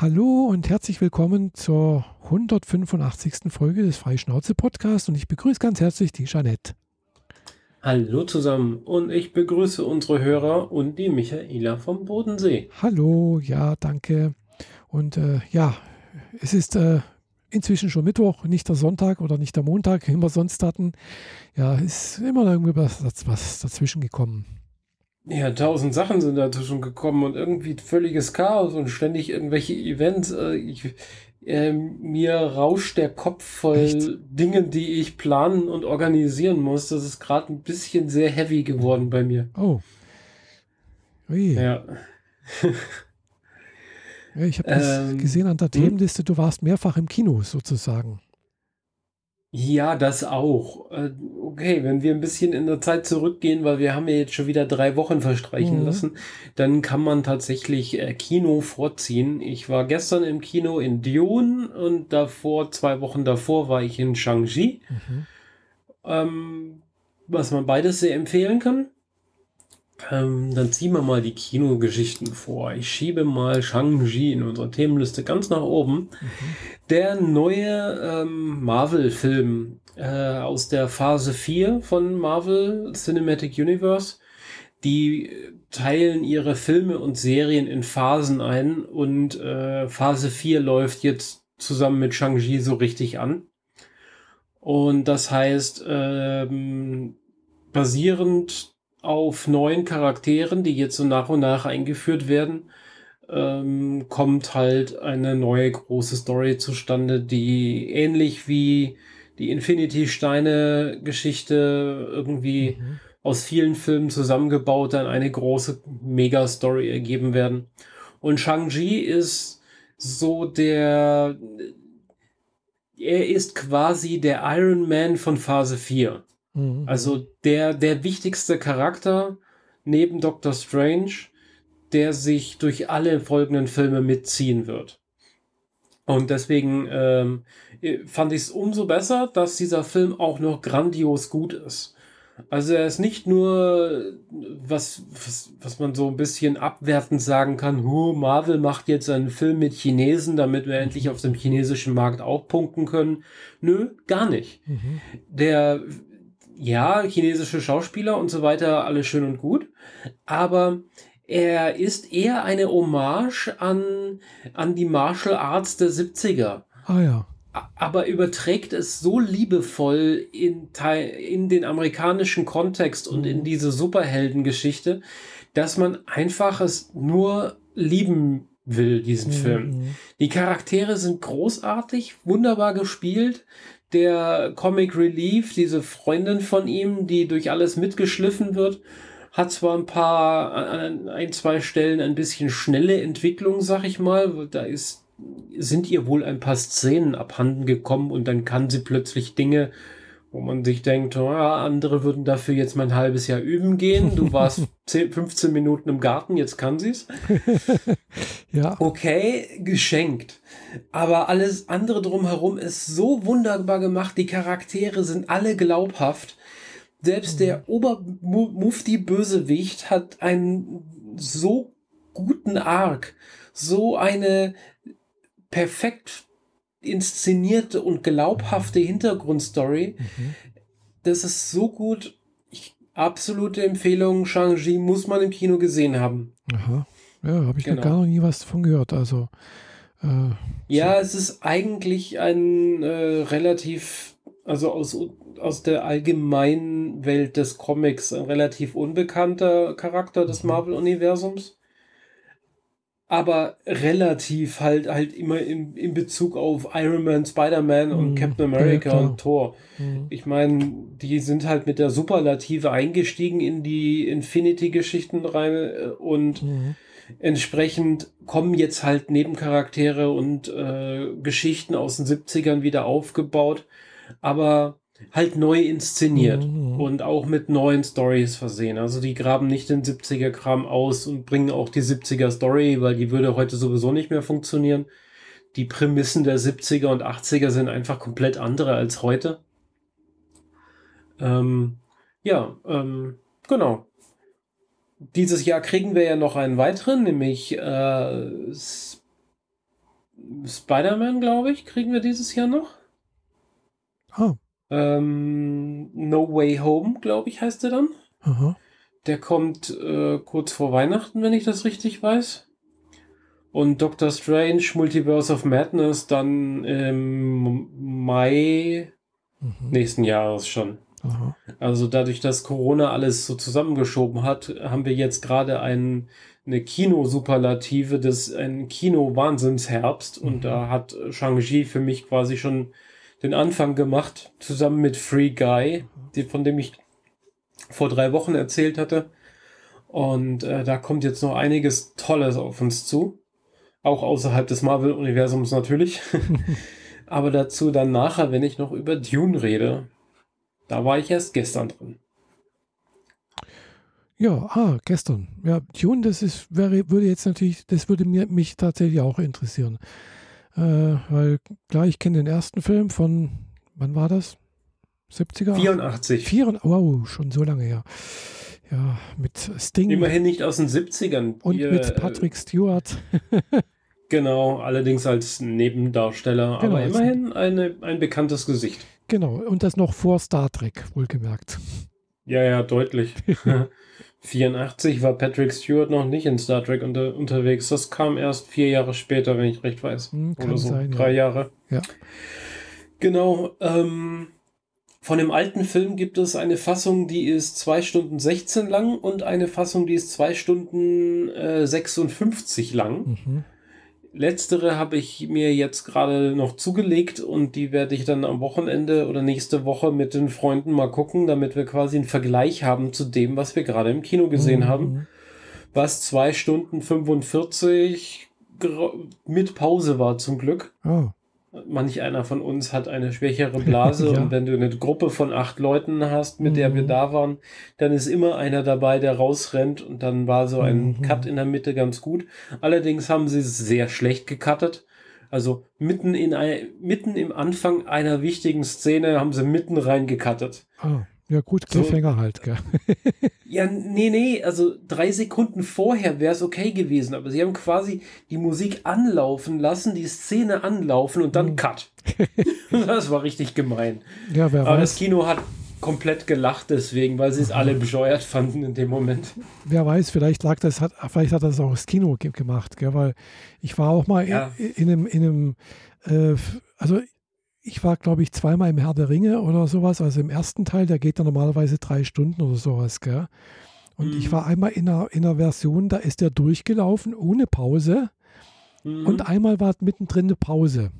Hallo und herzlich willkommen zur 185. Folge des Freischnauze Podcasts und ich begrüße ganz herzlich die Jeanette. Hallo zusammen und ich begrüße unsere Hörer und die Michaela vom Bodensee. Hallo, ja, danke. Und äh, ja, es ist äh, inzwischen schon Mittwoch, nicht der Sonntag oder nicht der Montag, wie wir sonst hatten. Ja, ist immer irgendwie was, was dazwischen gekommen. Ja, tausend Sachen sind dazwischen gekommen und irgendwie völliges Chaos und ständig irgendwelche Events. Äh, ich, äh, mir rauscht der Kopf voll Echt? Dingen, die ich planen und organisieren muss. Das ist gerade ein bisschen sehr heavy geworden bei mir. Oh. Ui. Ja. ich habe ähm, gesehen an der hm? Themenliste, du warst mehrfach im Kino sozusagen. Ja, das auch. Äh, okay, wenn wir ein bisschen in der Zeit zurückgehen, weil wir haben ja jetzt schon wieder drei Wochen verstreichen mhm. lassen, dann kann man tatsächlich äh, Kino vorziehen. Ich war gestern im Kino in Dune und davor, zwei Wochen davor, war ich in Shang-Chi. Mhm. Ähm, was man beides sehr empfehlen kann. Ähm, dann ziehen wir mal die Kinogeschichten vor. Ich schiebe mal Shang-Chi in unserer Themenliste ganz nach oben. Mhm. Der neue ähm, Marvel-Film äh, aus der Phase 4 von Marvel Cinematic Universe. Die teilen ihre Filme und Serien in Phasen ein und äh, Phase 4 läuft jetzt zusammen mit Shang-Chi so richtig an. Und das heißt, ähm, basierend auf neuen Charakteren, die jetzt so nach und nach eingeführt werden, ähm, kommt halt eine neue große Story zustande, die ähnlich wie die Infinity-Steine-Geschichte irgendwie mhm. aus vielen Filmen zusammengebaut dann eine große Mega-Story ergeben werden. Und Shang-Chi ist so der, er ist quasi der Iron Man von Phase 4. Mhm. Also der, der wichtigste Charakter neben Doctor Strange, der sich durch alle folgenden Filme mitziehen wird. Und deswegen ähm, fand ich es umso besser, dass dieser Film auch noch grandios gut ist. Also er ist nicht nur, was, was, was man so ein bisschen abwertend sagen kann, huh, Marvel macht jetzt einen Film mit Chinesen, damit wir endlich auf dem chinesischen Markt auch punkten können. Nö, gar nicht. Mhm. Der ja, chinesische Schauspieler und so weiter, alles schön und gut. Aber er ist eher eine Hommage an, an die Martial Arts der 70er. Ah ja. Aber überträgt es so liebevoll in, in den amerikanischen Kontext und in mhm. diese Superheldengeschichte, dass man einfach es nur lieben will, diesen mhm. Film. Die Charaktere sind großartig, wunderbar gespielt der Comic Relief, diese Freundin von ihm, die durch alles mitgeschliffen wird, hat zwar ein paar, an ein, zwei Stellen ein bisschen schnelle Entwicklung, sag ich mal. Da ist, sind ihr wohl ein paar Szenen abhanden gekommen und dann kann sie plötzlich Dinge, wo man sich denkt, oh, andere würden dafür jetzt mal ein halbes Jahr üben gehen. Du warst 10, 15 Minuten im Garten, jetzt kann sie's. ja. Okay, geschenkt. Aber alles andere drumherum ist so wunderbar gemacht. Die Charaktere sind alle glaubhaft. Selbst der mhm. Obermufti-Bösewicht hat einen so guten Arc, so eine perfekt inszenierte und glaubhafte Hintergrundstory. Mhm. Das ist so gut. Ich, absolute Empfehlung. Shang-Chi muss man im Kino gesehen haben. Aha. Ja, habe ich genau. gar noch nie was davon gehört. Also. Äh, ja, so. es ist eigentlich ein äh, relativ, also aus, aus der allgemeinen Welt des Comics, ein relativ unbekannter Charakter des mhm. Marvel-Universums aber relativ halt halt immer in, in Bezug auf Iron Man, Spider-Man und mm, Captain America ja, und Thor. Mm. Ich meine, die sind halt mit der Superlative eingestiegen in die Infinity-Geschichten rein äh, und mm. entsprechend kommen jetzt halt Nebencharaktere und äh, Geschichten aus den 70ern wieder aufgebaut. Aber halt neu inszeniert mhm. und auch mit neuen Stories versehen. Also die graben nicht den 70er Kram aus und bringen auch die 70er Story, weil die würde heute sowieso nicht mehr funktionieren. Die Prämissen der 70er und 80er sind einfach komplett andere als heute. Ähm, ja, ähm, genau. Dieses Jahr kriegen wir ja noch einen weiteren, nämlich äh, Spider-Man, glaube ich, kriegen wir dieses Jahr noch. Ah. Ähm, no Way Home, glaube ich, heißt der dann. Aha. Der kommt äh, kurz vor Weihnachten, wenn ich das richtig weiß. Und Doctor Strange, Multiverse of Madness dann im Mai mhm. nächsten Jahres schon. Aha. Also dadurch, dass Corona alles so zusammengeschoben hat, haben wir jetzt gerade ein, eine Kino-Superlative des ein Kino-Wahnsinnsherbst. Mhm. Und da hat Shang-Chi für mich quasi schon den Anfang gemacht, zusammen mit Free Guy, die, von dem ich vor drei Wochen erzählt hatte. Und äh, da kommt jetzt noch einiges Tolles auf uns zu. Auch außerhalb des Marvel-Universums natürlich. Aber dazu dann nachher, wenn ich noch über Dune rede. Da war ich erst gestern drin. Ja, ah, gestern. Ja, Dune, das ist, wäre, würde jetzt natürlich, das würde mir, mich tatsächlich auch interessieren. Äh, weil, klar, ich kenne den ersten Film von, wann war das? 70er? 84. 84, wow, schon so lange her. Ja, mit Sting. Immerhin nicht aus den 70ern. Und Hier, mit äh, Patrick Stewart. genau, allerdings als Nebendarsteller, genau, aber immerhin eine, ein bekanntes Gesicht. Genau, und das noch vor Star Trek, wohlgemerkt. Ja, ja, deutlich. 84 war Patrick Stewart noch nicht in Star Trek unter, unterwegs. Das kam erst vier Jahre später, wenn ich recht weiß. Hm, Oder so, sein, drei ja. Jahre. Ja. Genau. Ähm, von dem alten Film gibt es eine Fassung, die ist 2 Stunden 16 lang und eine Fassung, die ist 2 Stunden äh, 56 lang. Mhm. Letztere habe ich mir jetzt gerade noch zugelegt und die werde ich dann am Wochenende oder nächste Woche mit den Freunden mal gucken, damit wir quasi einen Vergleich haben zu dem, was wir gerade im Kino gesehen mhm. haben. Was 2 Stunden 45 mit Pause war zum Glück. Oh manch einer von uns hat eine schwächere Blase ja. und wenn du eine Gruppe von acht Leuten hast, mit mhm. der wir mhm. da waren, dann ist immer einer dabei, der rausrennt und dann war so ein mhm. Cut in der Mitte ganz gut. Allerdings haben sie es sehr schlecht gecuttet. Also mitten in ein, mitten im Anfang einer wichtigen Szene haben sie mitten rein gecuttet. Ah. Ja, gut, Cliffhanger so, halt, gell? ja, nee, nee, also drei Sekunden vorher wäre es okay gewesen, aber sie haben quasi die Musik anlaufen lassen, die Szene anlaufen und dann mhm. Cut. das war richtig gemein. Ja, wer aber weiß. das Kino hat komplett gelacht deswegen, weil sie es alle bescheuert fanden in dem Moment. Wer weiß, vielleicht lag das, hat, vielleicht hat das auch das Kino gemacht, gell? weil ich war auch mal ja. in, in, einem, in einem äh, also ich war, glaube ich, zweimal im Herr der Ringe oder sowas. Also im ersten Teil, der geht dann normalerweise drei Stunden oder sowas, gell? Und mhm. ich war einmal in einer, in einer Version, da ist der durchgelaufen ohne Pause. Mhm. Und einmal war mittendrin eine Pause.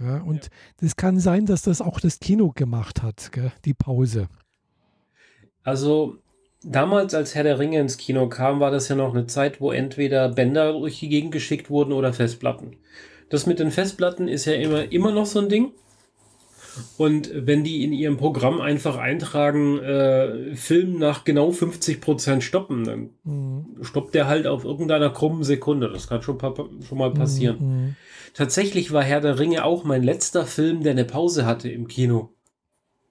Ja, und ja. kann sein, dass das auch das Kino gemacht hat, gell? die Pause. Also damals, als Herr der Ringe ins Kino kam, war das ja noch eine Zeit, wo entweder Bänder durch die Gegend geschickt wurden oder Festplatten. Das mit den Festplatten ist ja immer, immer noch so ein Ding. Und wenn die in ihrem Programm einfach eintragen, äh, Film nach genau 50 Prozent stoppen, dann mhm. stoppt der halt auf irgendeiner krummen Sekunde. Das kann schon, schon mal passieren. Mhm. Tatsächlich war Herr der Ringe auch mein letzter Film, der eine Pause hatte im Kino.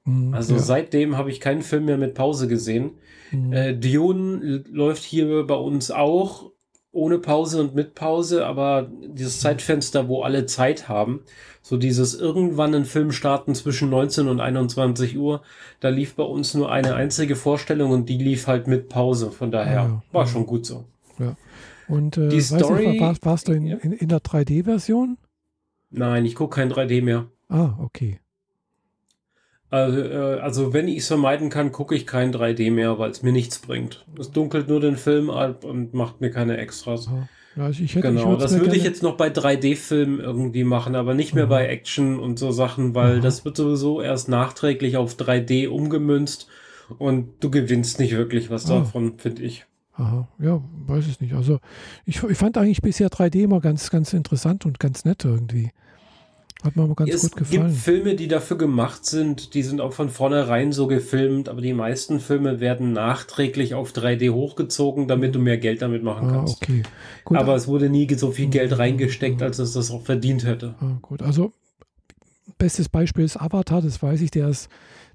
Mhm, also ja. seitdem habe ich keinen Film mehr mit Pause gesehen. Mhm. Äh, Dune läuft hier bei uns auch ohne Pause und mit Pause, aber dieses Zeitfenster, wo alle Zeit haben, so dieses irgendwann einen Film starten zwischen 19 und 21 Uhr, da lief bei uns nur eine einzige Vorstellung und die lief halt mit Pause. Von daher ja, war ja. schon gut so. Ja. Und äh, die Story, nicht, war, warst du in, in, in der 3D-Version? Nein, ich gucke kein 3D mehr. Ah, okay. Also, äh, also wenn ich es vermeiden kann, gucke ich kein 3D mehr, weil es mir nichts bringt. Es dunkelt nur den Film ab und macht mir keine Extras. Ich hätte, genau, das würde ich jetzt noch bei 3D-Filmen irgendwie machen, aber nicht mehr mhm. bei Action und so Sachen, weil mhm. das wird sowieso erst nachträglich auf 3D umgemünzt und du gewinnst nicht wirklich was ah. davon, finde ich. Aha, ja, weiß ich nicht. Also ich, ich fand eigentlich bisher 3D immer ganz, ganz interessant und ganz nett irgendwie. Hat mir aber ganz es gut gefallen. Es gibt Filme, die dafür gemacht sind, die sind auch von vornherein so gefilmt, aber die meisten Filme werden nachträglich auf 3D hochgezogen, damit du mehr Geld damit machen ah, kannst. Okay. Gut. Aber es wurde nie so viel Geld mhm. reingesteckt, als es das auch verdient hätte. Ah, gut, also bestes Beispiel ist Avatar, das weiß ich, der ist,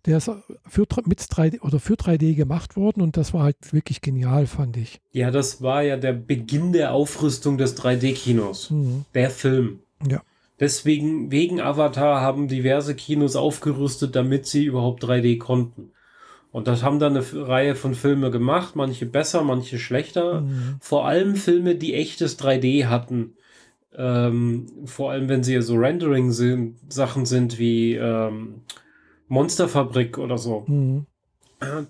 der ist für, mit 3D oder für 3D gemacht worden und das war halt wirklich genial, fand ich. Ja, das war ja der Beginn der Aufrüstung des 3D-Kinos. Mhm. Der Film. Ja. Deswegen, wegen Avatar haben diverse Kinos aufgerüstet, damit sie überhaupt 3D konnten. Und das haben dann eine Reihe von Filmen gemacht, manche besser, manche schlechter. Mhm. Vor allem Filme, die echtes 3D hatten. Ähm, vor allem, wenn sie so Rendering-Sachen sind wie ähm, Monsterfabrik oder so. Mhm.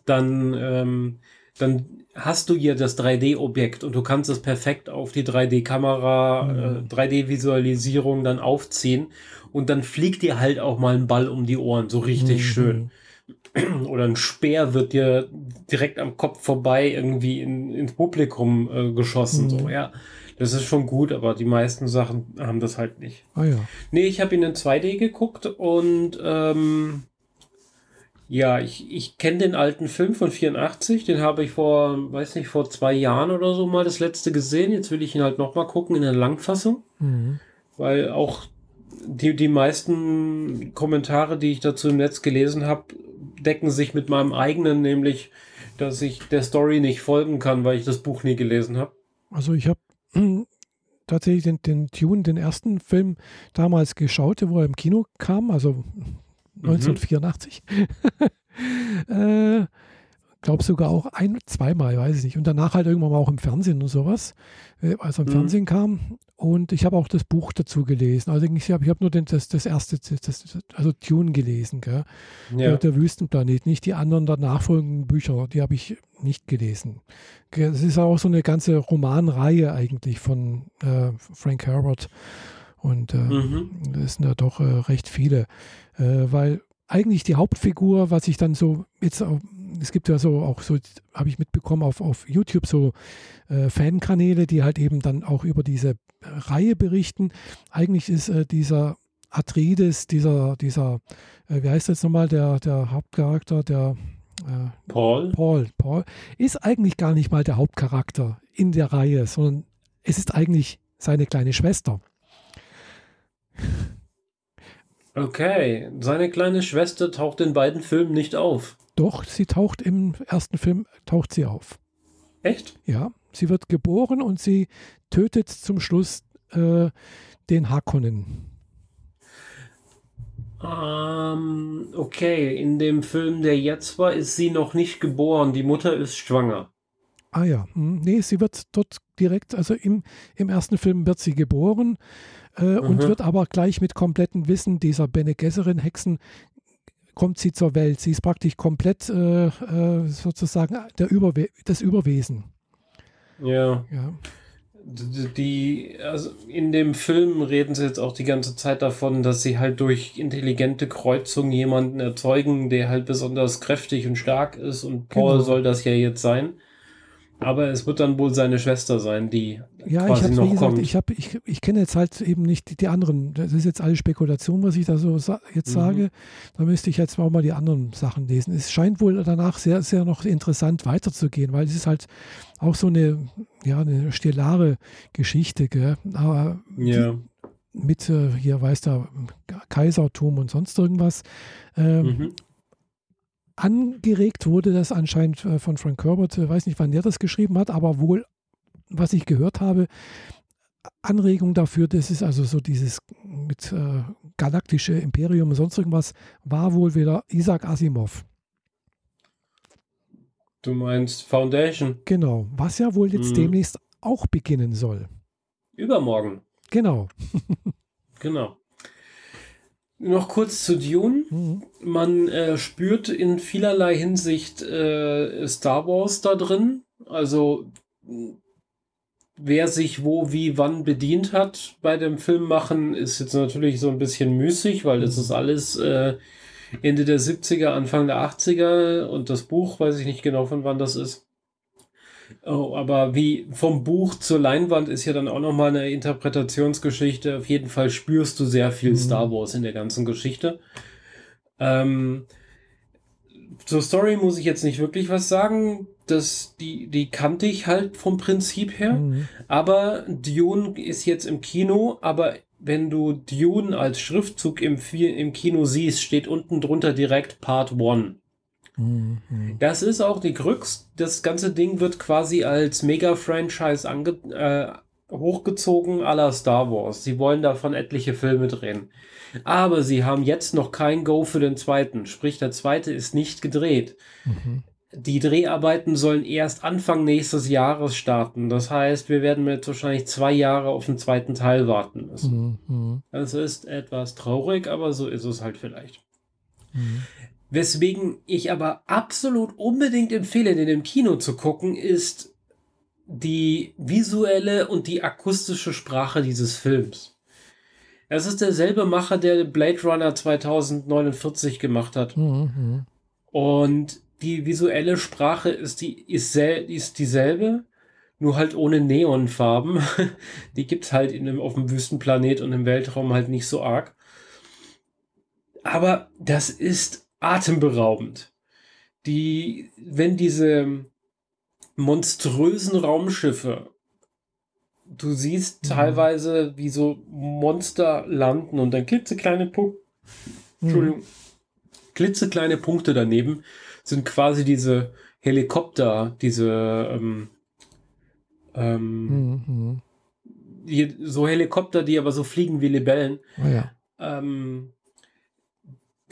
Dann, ähm, dann hast du hier das 3D-Objekt und du kannst es perfekt auf die 3D-Kamera, mhm. äh, 3D-Visualisierung dann aufziehen und dann fliegt dir halt auch mal ein Ball um die Ohren, so richtig mhm. schön. Oder ein Speer wird dir direkt am Kopf vorbei irgendwie in, ins Publikum äh, geschossen. Mhm. So, ja. Das ist schon gut, aber die meisten Sachen haben das halt nicht. Ah ja. Nee, ich habe ihn in 2D geguckt und ähm, ja, ich, ich kenne den alten Film von 84, den habe ich vor, weiß nicht, vor zwei Jahren oder so mal das letzte gesehen. Jetzt will ich ihn halt nochmal gucken in der Langfassung, mhm. weil auch die, die meisten Kommentare, die ich dazu im Netz gelesen habe, decken sich mit meinem eigenen, nämlich, dass ich der Story nicht folgen kann, weil ich das Buch nie gelesen habe. Also ich habe tatsächlich den, den Tune, den ersten Film damals geschaut, wo er im Kino kam, also 1984. Mhm. äh, glaube sogar auch ein, zweimal, weiß ich nicht. Und danach halt irgendwann mal auch im Fernsehen und sowas, äh, als er im mhm. Fernsehen kam. Und ich habe auch das Buch dazu gelesen. Also ich habe ich hab nur den, das, das erste, das, also Tune gelesen, gell? Ja. Der Wüstenplanet, nicht die anderen der nachfolgenden Bücher, die habe ich nicht gelesen. Es ist auch so eine ganze Romanreihe eigentlich von äh, Frank Herbert. Und äh, mhm. das sind ja doch äh, recht viele weil eigentlich die Hauptfigur, was ich dann so jetzt auch, es gibt ja so auch so, habe ich mitbekommen auf, auf YouTube so äh, Fankanäle, die halt eben dann auch über diese Reihe berichten. Eigentlich ist äh, dieser Atreides, dieser, dieser, äh, wie heißt jetzt nochmal, der, der Hauptcharakter, der äh, Paul. Paul. Paul ist eigentlich gar nicht mal der Hauptcharakter in der Reihe, sondern es ist eigentlich seine kleine Schwester. Okay, seine kleine Schwester taucht in beiden Filmen nicht auf. Doch, sie taucht im ersten Film, taucht sie auf. Echt? Ja, sie wird geboren und sie tötet zum Schluss äh, den Harkonnen. Ähm, okay, in dem Film, der jetzt war, ist sie noch nicht geboren. Die Mutter ist schwanger. Ah ja, hm, nee, sie wird dort direkt, also im, im ersten Film wird sie geboren äh, und wird aber gleich mit komplettem Wissen dieser Bene Gesserin Hexen kommt sie zur Welt. Sie ist praktisch komplett äh, äh, sozusagen der Überwe das Überwesen. Ja. ja. Die, also in dem Film reden sie jetzt auch die ganze Zeit davon, dass sie halt durch intelligente Kreuzung jemanden erzeugen, der halt besonders kräftig und stark ist und Paul genau. soll das ja jetzt sein. Aber es wird dann wohl seine Schwester sein, die ja, quasi ich noch wie gesagt, kommt. Ich, hab, ich, ich kenne jetzt halt eben nicht die, die, anderen. Das ist jetzt alle Spekulation, was ich da so sa jetzt mhm. sage. Da müsste ich jetzt auch mal die anderen Sachen lesen. Es scheint wohl danach sehr, sehr noch interessant weiterzugehen, weil es ist halt auch so eine, ja, eine stellare Geschichte. Gell? Aber ja. Die, mit, äh, hier weiß der Kaisertum und sonst irgendwas. Ähm, mhm angeregt wurde das anscheinend äh, von Frank Herbert, ich äh, weiß nicht, wann der das geschrieben hat, aber wohl, was ich gehört habe, Anregung dafür, das ist also so dieses mit äh, galaktische Imperium und sonst irgendwas, war wohl wieder Isaac Asimov. Du meinst Foundation? Genau, was ja wohl jetzt mhm. demnächst auch beginnen soll. Übermorgen. Genau. genau. Noch kurz zu Dune. Mhm. Man äh, spürt in vielerlei Hinsicht äh, Star Wars da drin. Also wer sich wo, wie, wann bedient hat bei dem Filmmachen, ist jetzt natürlich so ein bisschen müßig, weil das ist alles äh, Ende der 70er, Anfang der 80er und das Buch, weiß ich nicht genau von wann das ist. Oh, aber wie vom Buch zur Leinwand ist ja dann auch nochmal eine Interpretationsgeschichte. Auf jeden Fall spürst du sehr viel mhm. Star Wars in der ganzen Geschichte. Ähm, zur Story muss ich jetzt nicht wirklich was sagen. Das, die, die kannte ich halt vom Prinzip her. Mhm. Aber Dune ist jetzt im Kino, aber wenn du Dune als Schriftzug im, im Kino siehst, steht unten drunter direkt Part 1. Mhm. Das ist auch die Krux. Das ganze Ding wird quasi als Mega-Franchise äh, hochgezogen à la Star Wars. Sie wollen davon etliche Filme drehen. Aber sie haben jetzt noch kein Go für den zweiten. Sprich, der zweite ist nicht gedreht. Mhm. Die Dreharbeiten sollen erst Anfang nächstes Jahres starten. Das heißt, wir werden jetzt wahrscheinlich zwei Jahre auf den zweiten Teil warten müssen. Mhm. Das ist etwas traurig, aber so ist es halt vielleicht. Mhm. Weswegen ich aber absolut unbedingt empfehle, den im Kino zu gucken, ist die visuelle und die akustische Sprache dieses Films. Es ist derselbe Macher, der Blade Runner 2049 gemacht hat. Mhm, mhm. Und die visuelle Sprache ist, die, ist, ist dieselbe, nur halt ohne Neonfarben. die gibt es halt in dem, auf dem Wüstenplanet und im Weltraum halt nicht so arg. Aber das ist atemberaubend. Die, wenn diese monströsen Raumschiffe, du siehst mhm. teilweise, wie so Monster landen und dann klitzekleine Punkte, mhm. Entschuldigung, klitzekleine Punkte daneben sind quasi diese Helikopter, diese ähm, ähm, mhm. die, so Helikopter, die aber so fliegen wie Libellen. Oh ja. ähm,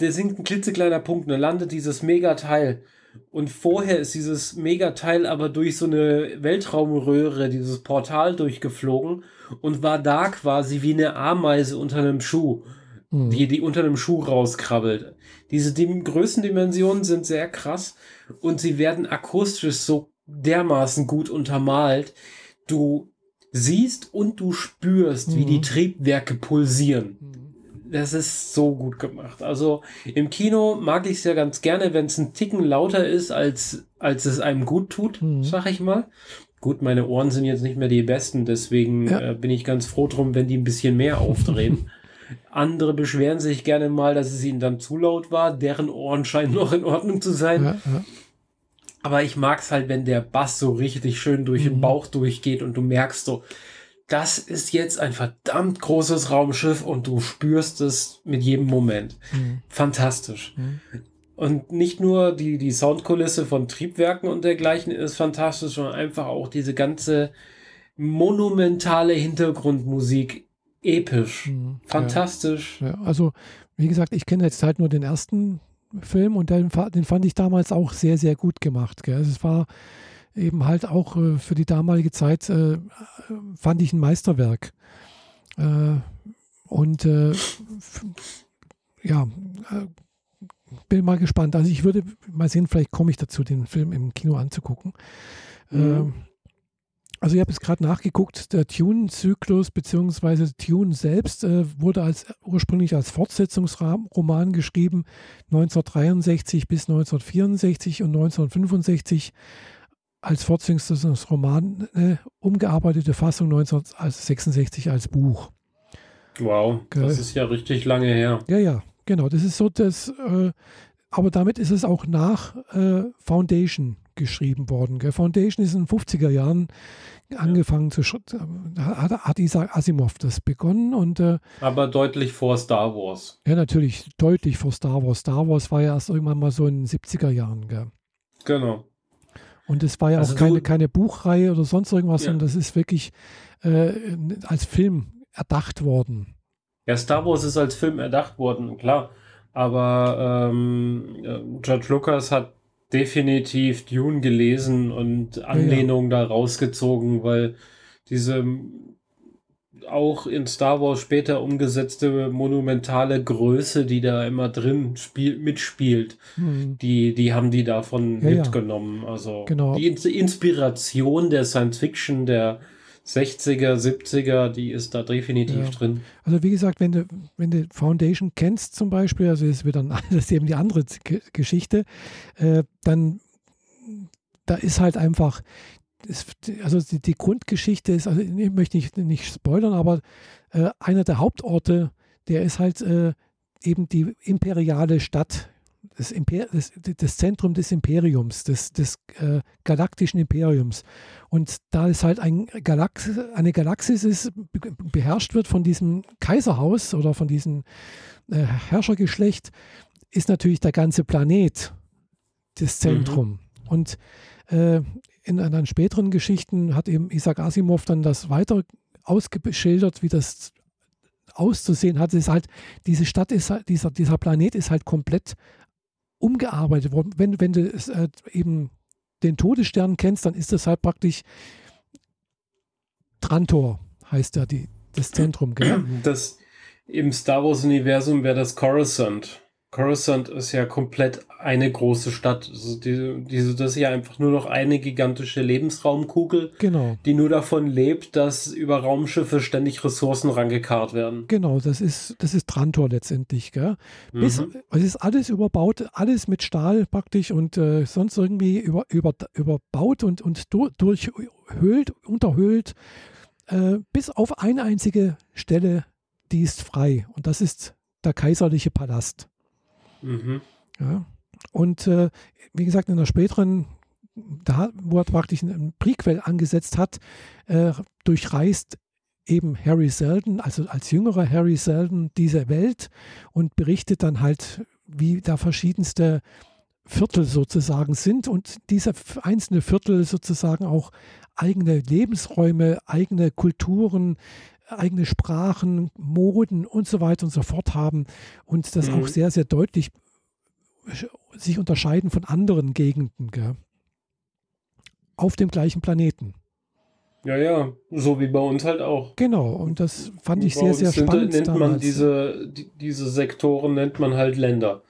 der sinkt ein klitzekleiner Punkt dann landet dieses Megateil. Und vorher ist dieses Megateil aber durch so eine Weltraumröhre, dieses Portal durchgeflogen und war da quasi wie eine Ameise unter einem Schuh, mhm. die, die unter einem Schuh rauskrabbelt. Diese Dim Größendimensionen sind sehr krass und sie werden akustisch so dermaßen gut untermalt. Du siehst und du spürst, mhm. wie die mhm. Triebwerke pulsieren. Mhm das ist so gut gemacht. Also im Kino mag ich es ja ganz gerne, wenn es ein Ticken lauter ist, als, als es einem gut tut, mhm. sag ich mal. Gut, meine Ohren sind jetzt nicht mehr die besten, deswegen ja. äh, bin ich ganz froh drum, wenn die ein bisschen mehr aufdrehen. Andere beschweren sich gerne mal, dass es ihnen dann zu laut war. Deren Ohren scheinen noch in Ordnung zu sein. Ja, ja. Aber ich mag es halt, wenn der Bass so richtig schön durch mhm. den Bauch durchgeht und du merkst so, das ist jetzt ein verdammt großes Raumschiff und du spürst es mit jedem Moment. Mhm. Fantastisch. Mhm. Und nicht nur die, die Soundkulisse von Triebwerken und dergleichen ist fantastisch, sondern einfach auch diese ganze monumentale Hintergrundmusik episch. Mhm. Fantastisch. Ja. ja. also, wie gesagt, ich kenne jetzt halt nur den ersten Film und den, den fand ich damals auch sehr, sehr gut gemacht. Gell? Also es war eben halt auch äh, für die damalige Zeit äh, fand ich ein Meisterwerk. Äh, und äh, ja, äh, bin mal gespannt. Also ich würde mal sehen, vielleicht komme ich dazu, den Film im Kino anzugucken. Mhm. Also ich habe es gerade nachgeguckt, der Tune-Zyklus bzw. Tune selbst äh, wurde als, ursprünglich als Fortsetzungsroman geschrieben, 1963 bis 1964 und 1965 als Fortsetzungsroman äh, umgearbeitete Fassung 1966 als Buch. Wow, das ist ja richtig lange her. Ja, ja, genau. Das ist so das, äh, aber damit ist es auch nach äh, Foundation geschrieben worden. Gell? Foundation ist in den 50er Jahren angefangen zu hat, hat Isaac Asimov das begonnen und äh, aber deutlich vor Star Wars. Ja, natürlich deutlich vor Star Wars. Star Wars war ja erst irgendwann mal so in den 70er Jahren. Gell? Genau. Und es war ja also auch keine, keine Buchreihe oder sonst irgendwas, ja. sondern das ist wirklich äh, als Film erdacht worden. Ja, Star Wars ist als Film erdacht worden, klar. Aber ähm, äh, George Lucas hat definitiv Dune gelesen und Anlehnungen ja, ja. da rausgezogen, weil diese auch in Star Wars später umgesetzte monumentale Größe, die da immer drin spiel, mitspielt, hm. die, die haben die davon ja, mitgenommen. Also genau. die Inspiration der Science Fiction der 60er, 70er, die ist da definitiv ja. drin. Also wie gesagt, wenn du, wenn du Foundation kennst zum Beispiel, also ist wieder das ist eben die andere Geschichte, äh, dann da ist halt einfach also die, die, Grundgeschichte ist, also ich möchte nicht, nicht spoilern, aber äh, einer der Hauptorte, der ist halt äh, eben die imperiale Stadt, das, Imper das, das Zentrum des Imperiums, des, des äh, galaktischen Imperiums. Und da es halt ein Galax eine Galaxis ist, beherrscht wird von diesem Kaiserhaus oder von diesem äh, Herrschergeschlecht, ist natürlich der ganze Planet das Zentrum. Mhm. Und äh, in anderen späteren Geschichten hat eben Isaac Asimov dann das weiter ausgeschildert, wie das auszusehen hat. Es ist halt, diese Stadt ist halt, dieser, dieser Planet ist halt komplett umgearbeitet worden. Wenn, wenn du äh, eben den Todesstern kennst, dann ist das halt praktisch Trantor, heißt ja die, das Zentrum, gell? Das im Star Wars-Universum wäre das Coruscant. Coruscant ist ja komplett eine große Stadt. Also die, diese, das ist ja einfach nur noch eine gigantische Lebensraumkugel, genau. die nur davon lebt, dass über Raumschiffe ständig Ressourcen rangekarrt werden. Genau, das ist, das ist Trantor letztendlich. Gell? Bis, mhm. Es ist alles überbaut, alles mit Stahl praktisch und äh, sonst irgendwie über, über, überbaut und, und durchhöhlt, unterhöhlt, äh, bis auf eine einzige Stelle, die ist frei. Und das ist der kaiserliche Palast. Mhm. Ja. Und äh, wie gesagt, in der späteren, da, wo er praktisch ein Prequel angesetzt hat, äh, durchreist eben Harry Selden, also als jüngerer Harry Selden, diese Welt und berichtet dann halt, wie da verschiedenste Viertel sozusagen sind und diese einzelne Viertel sozusagen auch eigene Lebensräume, eigene Kulturen, eigene Sprachen, Moden und so weiter und so fort haben und das mhm. auch sehr, sehr deutlich sich unterscheiden von anderen Gegenden gell? auf dem gleichen Planeten. Ja, ja, so wie bei uns halt auch. Genau, und das fand ich sehr, sehr spannend. Nennt damals. man diese, die, diese Sektoren nennt man halt Länder.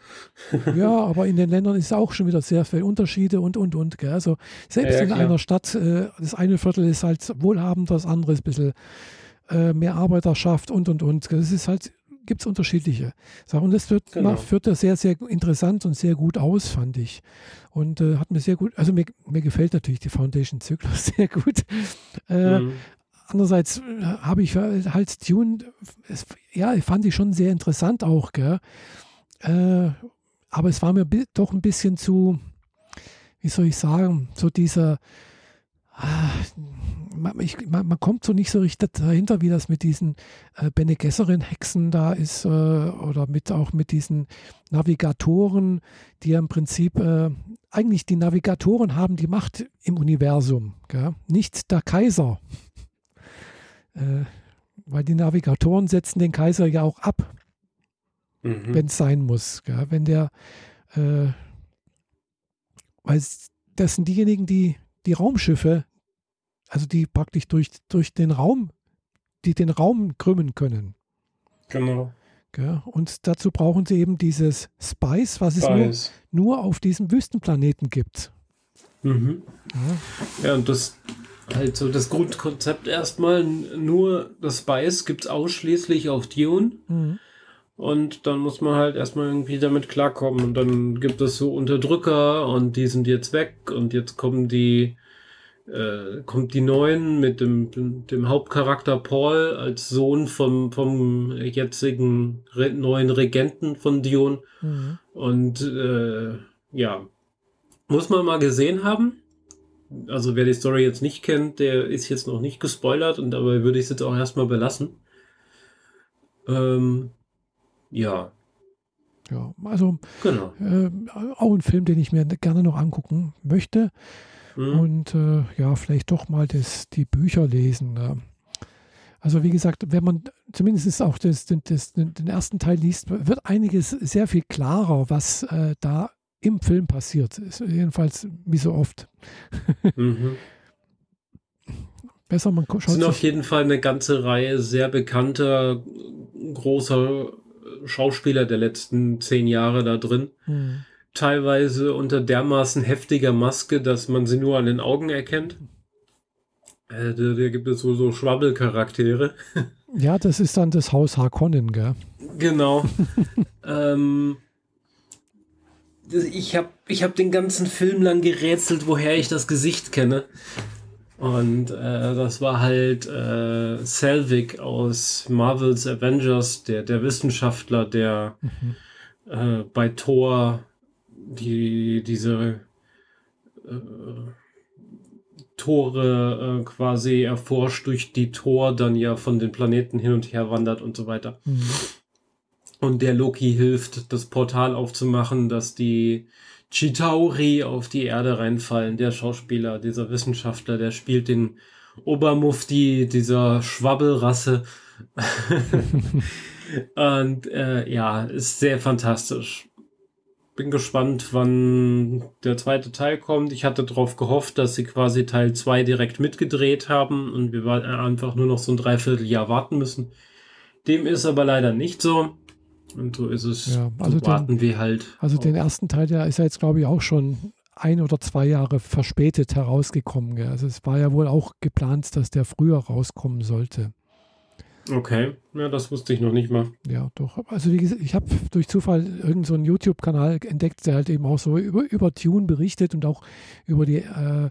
ja, aber in den Ländern ist auch schon wieder sehr viel Unterschiede und, und, und. Gell? Also selbst ja, ja, in einer Stadt, äh, das eine Viertel ist halt wohlhabend, das andere ist ein bisschen äh, mehr Arbeiterschaft und, und, und. Das ist halt, gibt es unterschiedliche Sachen. Und das wird, genau. führt das sehr, sehr interessant und sehr gut aus, fand ich. Und äh, hat mir sehr gut, also mir, mir gefällt natürlich die Foundation-Zyklus sehr gut. Äh, mhm. Andererseits äh, habe ich halt Dune, es, ja, fand ich schon sehr interessant auch, gell? Äh, aber es war mir doch ein bisschen zu, wie soll ich sagen, so dieser, ah, man, ich, man, man, kommt so nicht so richtig dahinter, wie das mit diesen äh, Bene Gesserit-Hexen da ist äh, oder mit auch mit diesen Navigatoren, die ja im Prinzip äh, eigentlich die Navigatoren haben die Macht im Universum, gell? nicht der Kaiser. Äh, weil die Navigatoren setzen den Kaiser ja auch ab, mhm. wenn es sein muss. Gell? Wenn der, äh, weil das sind diejenigen, die die Raumschiffe also die praktisch durch, durch den Raum, die den Raum krümmen können. Genau. Ja, und dazu brauchen sie eben dieses Spice, was Spice. es nur, nur auf diesem Wüstenplaneten gibt. Mhm. Ja. ja, und das halt so das Grundkonzept erstmal, nur das Spice gibt es ausschließlich auf Dune. Mhm. Und dann muss man halt erstmal irgendwie damit klarkommen. Und dann gibt es so Unterdrücker und die sind jetzt weg und jetzt kommen die äh, kommt die Neuen mit dem, dem, dem, Hauptcharakter Paul als Sohn vom, vom jetzigen Re neuen Regenten von Dion. Mhm. Und äh, ja, muss man mal gesehen haben. Also wer die Story jetzt nicht kennt, der ist jetzt noch nicht gespoilert und dabei würde ich es jetzt auch erstmal belassen. Ähm, ja. Ja, also genau. äh, auch ein Film, den ich mir gerne noch angucken möchte. Mhm. Und äh, ja, vielleicht doch mal das, die Bücher lesen. Ne? Also wie gesagt, wenn man zumindest auch das, das, den ersten Teil liest, wird einiges sehr viel klarer, was äh, da im Film passiert. Ist jedenfalls wie so oft. Mhm. Besser, man schaut Es sind auf jeden Fall eine ganze Reihe sehr bekannter, großer Schauspieler der letzten zehn Jahre da drin. Mhm teilweise unter dermaßen heftiger Maske, dass man sie nur an den Augen erkennt. Äh, da, da, gibt es so, so Schwabbelcharaktere. Ja, das ist dann das Haus Harkonnen, gell? Genau. ähm, ich habe ich hab den ganzen Film lang gerätselt, woher ich das Gesicht kenne. Und äh, das war halt äh, Selvig aus Marvels Avengers, der, der Wissenschaftler, der mhm. äh, bei Thor die diese äh, Tore äh, quasi erforscht, durch die Tor dann ja von den Planeten hin und her wandert und so weiter. Mhm. Und der Loki hilft, das Portal aufzumachen, dass die Chitauri auf die Erde reinfallen. Der Schauspieler, dieser Wissenschaftler, der spielt den Obermufti dieser Schwabbelrasse. Und äh, ja, ist sehr fantastisch. Bin gespannt, wann der zweite Teil kommt. Ich hatte darauf gehofft, dass sie quasi Teil 2 direkt mitgedreht haben und wir einfach nur noch so ein Dreivierteljahr warten müssen. Dem ist aber leider nicht so. Und so ist es. Ja, also so warten den, wir halt. Also den ersten Teil, der ist ja jetzt, glaube ich, auch schon ein oder zwei Jahre verspätet herausgekommen. Gell? Also es war ja wohl auch geplant, dass der früher rauskommen sollte. Okay, ja, das wusste ich noch nicht mal. Ja, doch. Also wie gesagt, ich habe durch Zufall irgendeinen so YouTube-Kanal entdeckt, der halt eben auch so über, über Tune berichtet und auch über die äh,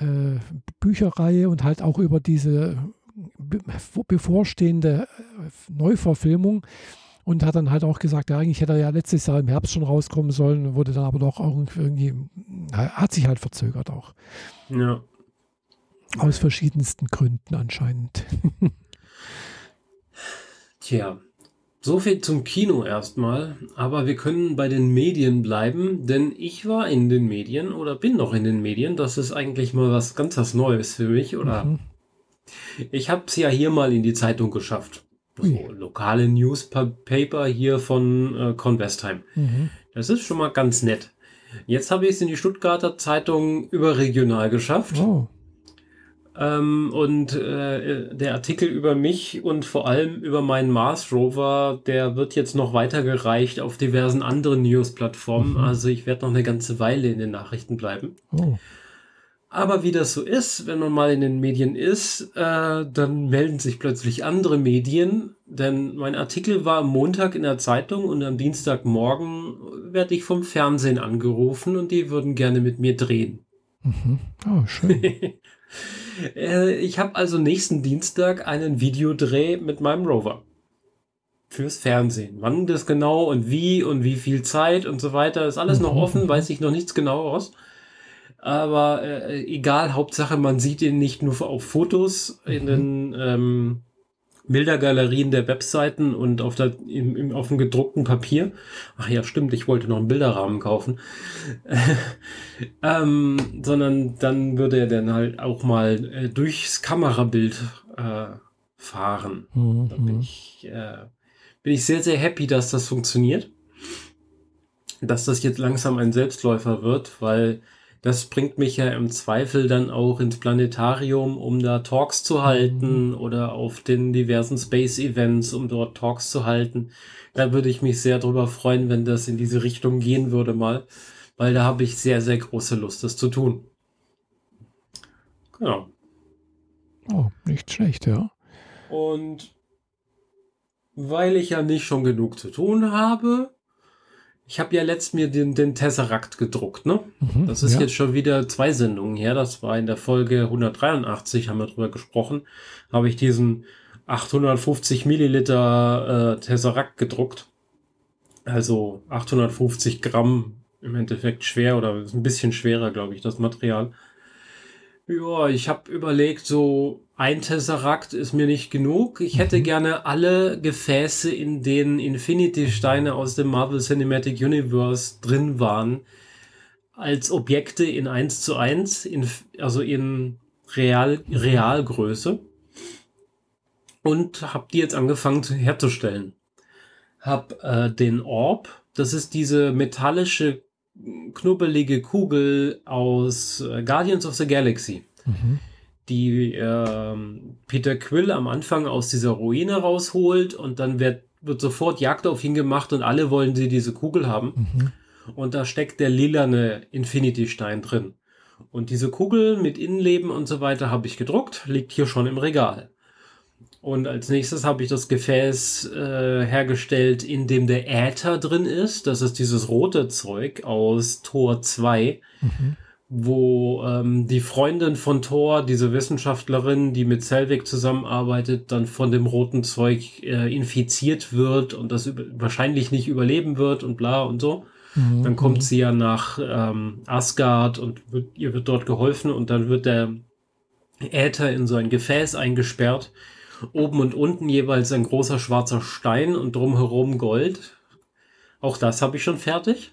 äh, Bücherreihe und halt auch über diese bevorstehende äh, Neuverfilmung und hat dann halt auch gesagt, ja, eigentlich hätte er ja letztes Jahr im Herbst schon rauskommen sollen, wurde dann aber doch auch irgendwie, hat sich halt verzögert auch. Ja. Aus verschiedensten Gründen anscheinend. Tja, so viel zum Kino erstmal, aber wir können bei den Medien bleiben, denn ich war in den Medien oder bin noch in den Medien. Das ist eigentlich mal was ganz was Neues für mich, oder? Mhm. Ich habe es ja hier mal in die Zeitung geschafft. So, lokale Newspaper hier von äh, Convestheim. Mhm. Das ist schon mal ganz nett. Jetzt habe ich es in die Stuttgarter Zeitung überregional geschafft. Oh. Ähm, und äh, der Artikel über mich und vor allem über meinen Mars Rover, der wird jetzt noch weitergereicht auf diversen anderen News-Plattformen. Mhm. Also ich werde noch eine ganze Weile in den Nachrichten bleiben. Oh. Aber wie das so ist, wenn man mal in den Medien ist, äh, dann melden sich plötzlich andere Medien. Denn mein Artikel war am Montag in der Zeitung und am Dienstagmorgen werde ich vom Fernsehen angerufen und die würden gerne mit mir drehen. Mhm. Oh, schön. äh, ich habe also nächsten Dienstag einen Videodreh mit meinem Rover. Fürs Fernsehen. Wann das genau und wie und wie viel Zeit und so weiter ist alles noch mhm. offen, weiß ich noch nichts genaueres. Aber äh, egal, Hauptsache, man sieht ihn nicht nur auf Fotos in mhm. den ähm, Bildergalerien der Webseiten und auf, der, im, im, auf dem gedruckten Papier. Ach ja, stimmt, ich wollte noch einen Bilderrahmen kaufen. ähm, sondern dann würde er dann halt auch mal äh, durchs Kamerabild äh, fahren. Mhm. Da bin ich, äh, bin ich sehr, sehr happy, dass das funktioniert. Dass das jetzt langsam ein Selbstläufer wird, weil das bringt mich ja im Zweifel dann auch ins Planetarium, um da Talks zu halten mhm. oder auf den diversen Space-Events, um dort Talks zu halten. Da würde ich mich sehr drüber freuen, wenn das in diese Richtung gehen würde mal, weil da habe ich sehr, sehr große Lust, das zu tun. Genau. Oh, nicht schlecht, ja. Und weil ich ja nicht schon genug zu tun habe, ich habe ja letzt mir den, den Tesseract gedruckt, ne? Mhm, das ist ja. jetzt schon wieder zwei Sendungen her. Das war in der Folge 183, haben wir drüber gesprochen. Habe ich diesen 850 Milliliter äh, Tesseract gedruckt. Also 850 Gramm im Endeffekt schwer oder ein bisschen schwerer, glaube ich, das Material. Ja, ich habe überlegt, so ein Tesseract ist mir nicht genug. Ich hätte mhm. gerne alle Gefäße, in denen Infinity-Steine aus dem Marvel Cinematic Universe drin waren, als Objekte in 1 zu 1, in, also in Real, Realgröße. Und habe die jetzt angefangen herzustellen. Hab äh, den Orb, das ist diese metallische knubbelige Kugel aus äh, Guardians of the Galaxy, mhm. die äh, Peter Quill am Anfang aus dieser Ruine rausholt und dann wird, wird sofort Jagd auf ihn gemacht und alle wollen sie diese Kugel haben. Mhm. Und da steckt der lilane Infinity-Stein drin. Und diese Kugel mit Innenleben und so weiter habe ich gedruckt, liegt hier schon im Regal. Und als nächstes habe ich das Gefäß äh, hergestellt, in dem der Äther drin ist. Das ist dieses rote Zeug aus Tor 2, mhm. wo ähm, die Freundin von Thor, diese Wissenschaftlerin, die mit Selvig zusammenarbeitet, dann von dem roten Zeug äh, infiziert wird und das wahrscheinlich nicht überleben wird und bla und so. Mhm. Dann kommt sie ja nach ähm, Asgard und wird, ihr wird dort geholfen und dann wird der Äther in so ein Gefäß eingesperrt Oben und unten jeweils ein großer schwarzer Stein und drumherum Gold. Auch das habe ich schon fertig.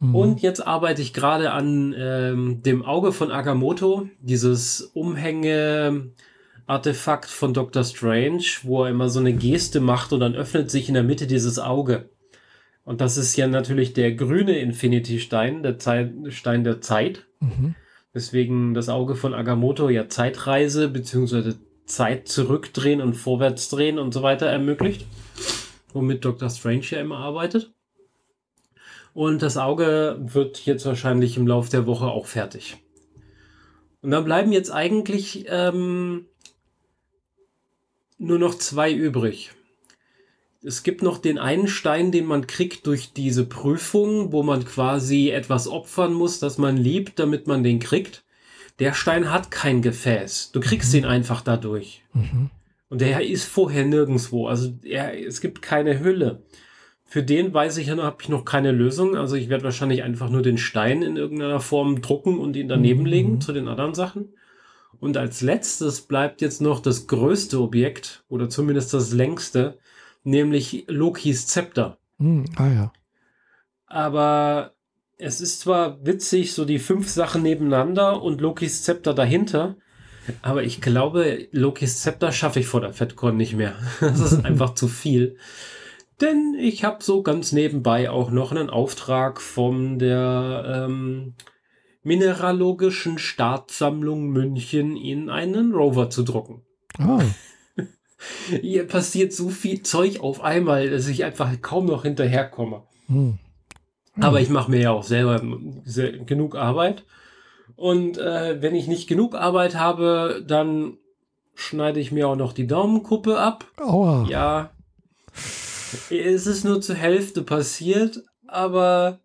Mhm. Und jetzt arbeite ich gerade an ähm, dem Auge von Agamotto, dieses Umhänge-Artefakt von Dr. Strange, wo er immer so eine Geste macht und dann öffnet sich in der Mitte dieses Auge. Und das ist ja natürlich der grüne Infinity-Stein, der Zeit, Stein der Zeit. Mhm. Deswegen das Auge von Agamotto ja Zeitreise bzw. Zeit zurückdrehen und vorwärts drehen und so weiter ermöglicht. Womit Dr. Strange ja immer arbeitet. Und das Auge wird jetzt wahrscheinlich im Laufe der Woche auch fertig. Und dann bleiben jetzt eigentlich ähm, nur noch zwei übrig. Es gibt noch den einen Stein, den man kriegt durch diese Prüfung, wo man quasi etwas opfern muss, das man liebt, damit man den kriegt. Der Stein hat kein Gefäß. Du kriegst mhm. ihn einfach dadurch. Mhm. Und der ist vorher nirgendwo. Also er, es gibt keine Hülle. Für den weiß ich ja noch, habe ich noch keine Lösung. Also ich werde wahrscheinlich einfach nur den Stein in irgendeiner Form drucken und ihn daneben mhm. legen zu den anderen Sachen. Und als letztes bleibt jetzt noch das größte Objekt oder zumindest das längste, nämlich Lokis Zepter. Mhm. Ah ja. Aber es ist zwar witzig, so die fünf Sachen nebeneinander und Lokis Zepter dahinter, aber ich glaube, Lokis Zepter schaffe ich vor der FedCon nicht mehr. Das ist einfach zu viel. Denn ich habe so ganz nebenbei auch noch einen Auftrag von der ähm, Mineralogischen Staatssammlung München in einen Rover zu drucken. Oh. Hier passiert so viel Zeug auf einmal, dass ich einfach kaum noch hinterherkomme. Hm. Hm. Aber ich mache mir ja auch selber genug Arbeit. Und äh, wenn ich nicht genug Arbeit habe, dann schneide ich mir auch noch die Daumenkuppe ab. Aua. Ja, es ist nur zur Hälfte passiert, aber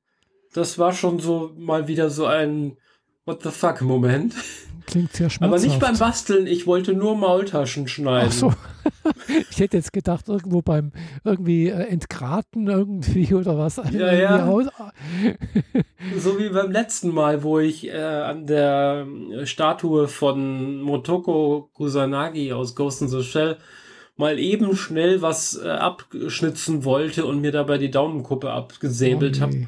das war schon so mal wieder so ein What the fuck Moment. Klingt sehr schmerzhaft. Aber nicht beim Basteln, ich wollte nur Maultaschen schneiden. Ach so. Ich hätte jetzt gedacht, irgendwo beim irgendwie äh, Entgraten irgendwie oder was. Ja, ja. so wie beim letzten Mal, wo ich äh, an der Statue von Motoko Kusanagi aus Ghost in the Shell mal eben schnell was äh, abschnitzen wollte und mir dabei die Daumenkuppe abgesäbelt okay. habe.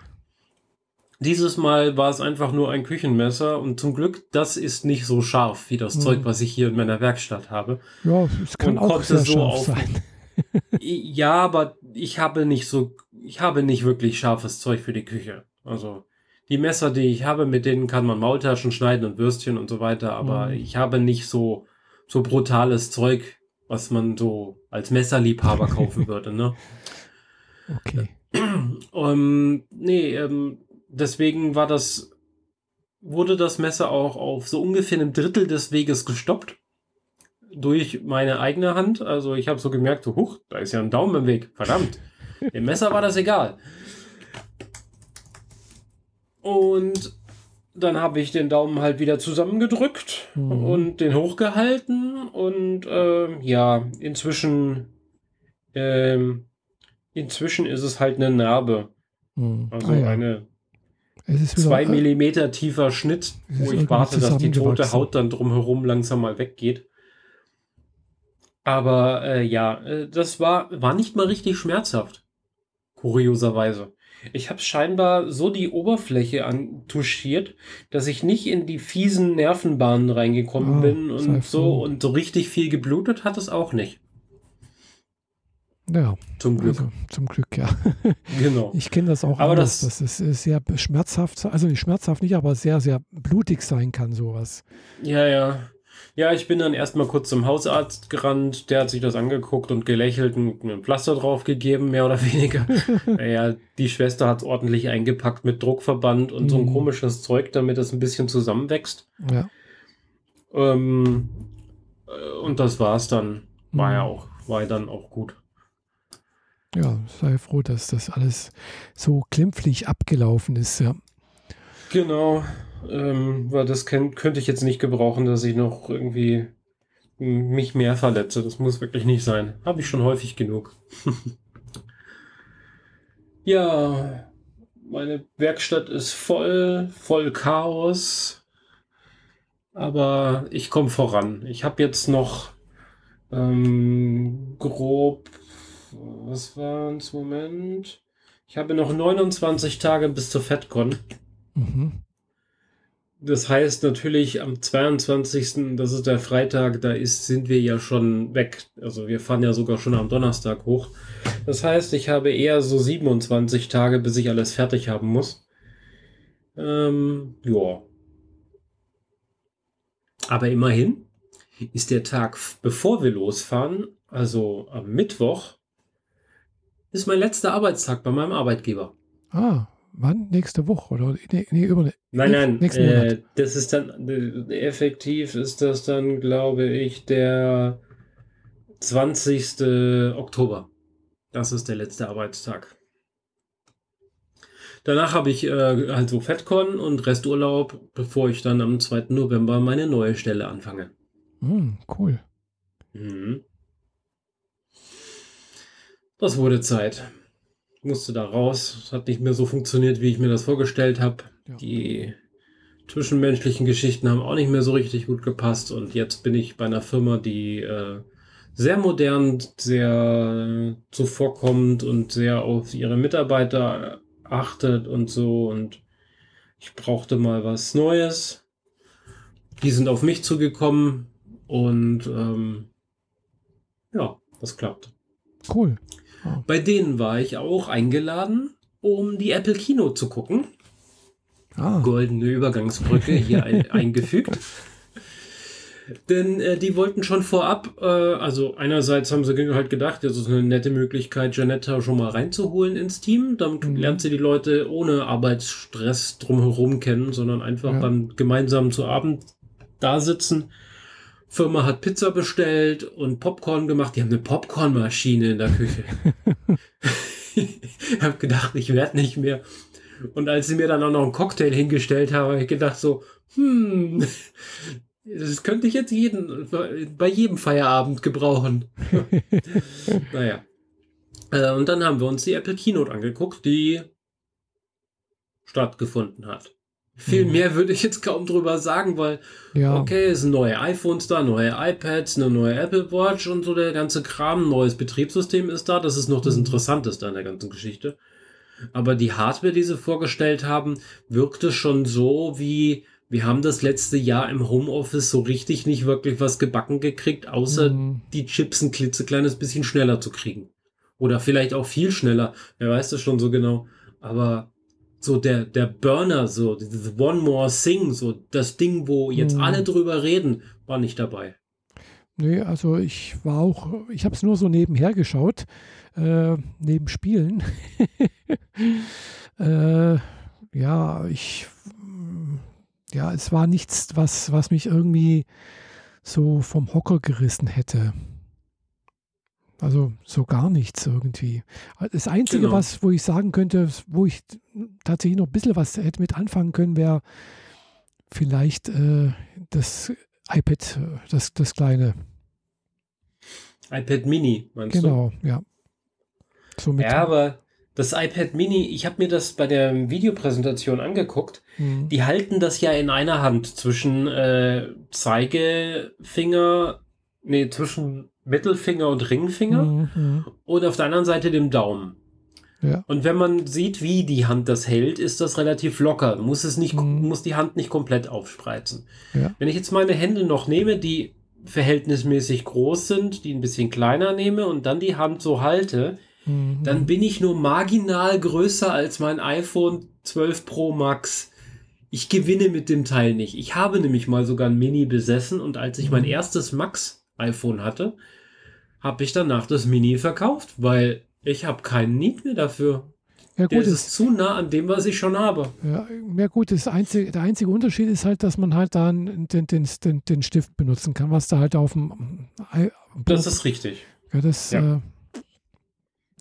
Dieses Mal war es einfach nur ein Küchenmesser und zum Glück, das ist nicht so scharf wie das mhm. Zeug, was ich hier in meiner Werkstatt habe. Ja, es kann und auch sehr so scharf auf, sein. ja, aber ich habe nicht so, ich habe nicht wirklich scharfes Zeug für die Küche. Also die Messer, die ich habe, mit denen kann man Maultaschen schneiden und Würstchen und so weiter, aber mhm. ich habe nicht so so brutales Zeug was man so als Messerliebhaber kaufen würde, ne? Okay. Ähm, nee, ähm, deswegen war das, wurde das Messer auch auf so ungefähr einem Drittel des Weges gestoppt. Durch meine eigene Hand. Also ich habe so gemerkt, so, huch, da ist ja ein Daumen im Weg. Verdammt. Dem Messer war das egal. Und dann habe ich den Daumen halt wieder zusammengedrückt mhm. und den hochgehalten und äh, ja, inzwischen ähm, inzwischen ist es halt eine Narbe. Mhm. Also ah, ja. eine zwei wieder, Millimeter tiefer Schnitt, wo ich warte, dass die tote Haut dann drumherum langsam mal weggeht. Aber äh, ja, äh, das war, war nicht mal richtig schmerzhaft. Kurioserweise. Ich habe scheinbar so die Oberfläche antuschiert, dass ich nicht in die fiesen Nervenbahnen reingekommen ah, bin und so und so richtig viel geblutet hat es auch nicht. Ja. Zum Glück. Also, zum Glück, ja. Genau. Ich kenne das auch. Aber anders. das, das ist sehr schmerzhaft, also nicht schmerzhaft nicht, aber sehr, sehr blutig sein kann, sowas. Ja, ja. Ja, ich bin dann erstmal kurz zum Hausarzt gerannt, der hat sich das angeguckt und gelächelt und mir ein Pflaster draufgegeben, mehr oder weniger. naja, die Schwester hat es ordentlich eingepackt mit Druckverband und mm. so ein mhm. komisches Zeug, damit es ein bisschen zusammenwächst. Ja. Ähm, äh, und das war's dann. War mm. ja auch, war ja dann auch gut. Ja, sei froh, dass das alles so klimpflich abgelaufen ist, ja. Genau ähm, weil das kann, könnte ich jetzt nicht gebrauchen, dass ich noch irgendwie mich mehr verletze. Das muss wirklich nicht sein. Habe ich schon häufig genug. ja, meine Werkstatt ist voll, voll Chaos. Aber ich komme voran. Ich habe jetzt noch ähm, grob, was war es, Moment? Ich habe noch 29 Tage bis zur FedCon. Mhm. Das heißt natürlich am 22., das ist der Freitag, da ist, sind wir ja schon weg. Also wir fahren ja sogar schon am Donnerstag hoch. Das heißt, ich habe eher so 27 Tage, bis ich alles fertig haben muss. Ähm, ja. Aber immerhin ist der Tag, bevor wir losfahren, also am Mittwoch, ist mein letzter Arbeitstag bei meinem Arbeitgeber. Ah, wann? Nächste Woche oder nee, nee, über, Nein, nein, nächsten äh, Monat. das ist dann effektiv ist das dann, glaube ich, der 20. Oktober. Das ist der letzte Arbeitstag. Danach habe ich äh, halt so FedCon und Resturlaub, bevor ich dann am 2. November meine neue Stelle anfange. Mm, cool. Mhm. Das wurde Zeit. Ich musste da raus. Es hat nicht mehr so funktioniert, wie ich mir das vorgestellt habe. Ja. Die zwischenmenschlichen Geschichten haben auch nicht mehr so richtig gut gepasst. Und jetzt bin ich bei einer Firma, die äh, sehr modern, sehr zuvorkommend und sehr auf ihre Mitarbeiter achtet und so. Und ich brauchte mal was Neues. Die sind auf mich zugekommen und ähm, ja, das klappt. Cool. Oh. Bei denen war ich auch eingeladen, um die Apple Kino zu gucken. Ah. Goldene Übergangsbrücke hier ein, eingefügt. Denn äh, die wollten schon vorab, äh, also einerseits haben sie halt gedacht, das ist eine nette Möglichkeit, Janetta schon mal reinzuholen ins Team. Damit mhm. lernt sie die Leute ohne Arbeitsstress drumherum kennen, sondern einfach ja. dann gemeinsam zu Abend da sitzen. Firma hat Pizza bestellt und Popcorn gemacht. Die haben eine Popcornmaschine in der Küche. ich habe gedacht, ich werde nicht mehr. Und als sie mir dann auch noch einen Cocktail hingestellt haben, habe ich gedacht so, hm, das könnte ich jetzt jeden, bei jedem Feierabend gebrauchen. naja. Äh, und dann haben wir uns die Apple Keynote angeguckt, die stattgefunden hat. Viel mhm. mehr würde ich jetzt kaum drüber sagen, weil, ja. okay, es sind neue iPhones da, neue iPads, eine neue Apple Watch und so der ganze Kram, neues Betriebssystem ist da. Das ist noch das mhm. Interessanteste an der ganzen Geschichte. Aber die Hardware, die sie vorgestellt haben, wirkte schon so wie, wir haben das letzte Jahr im Homeoffice so richtig nicht wirklich was gebacken gekriegt, außer mhm. die Chips ein klitzekleines bisschen schneller zu kriegen. Oder vielleicht auch viel schneller. Wer weiß das schon so genau. Aber so der, der Burner, so dieses One More Thing, so das Ding, wo jetzt mhm. alle drüber reden, war nicht dabei. Nee, also ich war auch, ich habe es nur so nebenher geschaut, äh, neben Spielen. äh, ja, ich, ja, es war nichts, was, was mich irgendwie so vom Hocker gerissen hätte. Also so gar nichts irgendwie. Das Einzige, genau. was, wo ich sagen könnte, wo ich tatsächlich noch ein bisschen was hätte mit anfangen können, wäre vielleicht äh, das iPad, das, das kleine. iPad Mini, meinst genau, du? Genau, ja. So ja, aber das iPad Mini, ich habe mir das bei der Videopräsentation angeguckt. Mhm. Die halten das ja in einer Hand zwischen äh, Zeigefinger, nee, zwischen Mittelfinger und Ringfinger mhm. und auf der anderen Seite dem Daumen. Ja. Und wenn man sieht, wie die Hand das hält, ist das relativ locker. Muss es nicht, mhm. muss die Hand nicht komplett aufspreizen. Ja. Wenn ich jetzt meine Hände noch nehme, die verhältnismäßig groß sind, die ein bisschen kleiner nehme und dann die Hand so halte, mhm. dann bin ich nur marginal größer als mein iPhone 12 Pro Max. Ich gewinne mit dem Teil nicht. Ich habe nämlich mal sogar ein Mini besessen und als ich mein mhm. erstes Max iPhone hatte, habe ich danach das Mini verkauft, weil ich habe keinen Need mehr dafür. Ja, gut, ist zu nah an dem, was ich schon habe. Ja, ja gut, das einzige, der einzige Unterschied ist halt, dass man halt da den, den, den, den Stift benutzen kann, was da halt auf dem. Das ist richtig. Ja, das. Ja. Äh,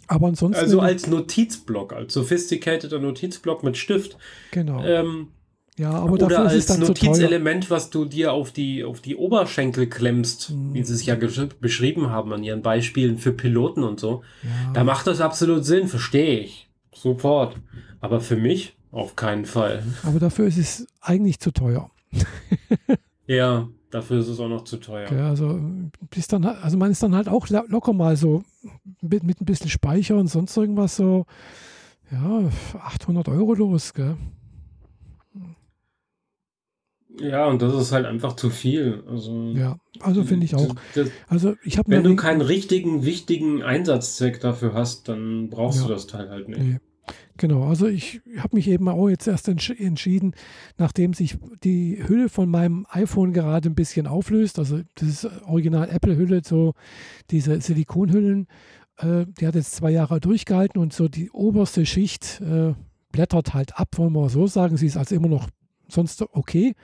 aber ansonsten. Also als Notizblock, als sophisticateder Notizblock mit Stift. Genau. Ähm, ja, aber Oder dafür als ist es dann Notizelement, was du dir auf die, auf die Oberschenkel klemmst, mhm. wie sie es ja beschrieben haben an ihren Beispielen für Piloten und so. Ja. Da macht das absolut Sinn, verstehe ich. Sofort. Aber für mich auf keinen Fall. Aber dafür ist es eigentlich zu teuer. ja, dafür ist es auch noch zu teuer. Okay, also, ist dann, also man ist dann halt auch locker mal so mit, mit ein bisschen Speicher und sonst irgendwas so ja, 800 Euro los, gell? Ja, und das ist halt einfach zu viel. Also, ja, also finde ich auch. Das, also ich wenn du keinen richtigen, wichtigen Einsatzzweck dafür hast, dann brauchst ja, du das Teil halt nicht. Nee. Genau, also ich habe mich eben auch jetzt erst entsch entschieden, nachdem sich die Hülle von meinem iPhone gerade ein bisschen auflöst, also das ist original Apple-Hülle, so diese Silikonhüllen, äh, die hat jetzt zwei Jahre durchgehalten und so die oberste Schicht äh, blättert halt ab, wollen wir so sagen, sie ist also immer noch sonst okay.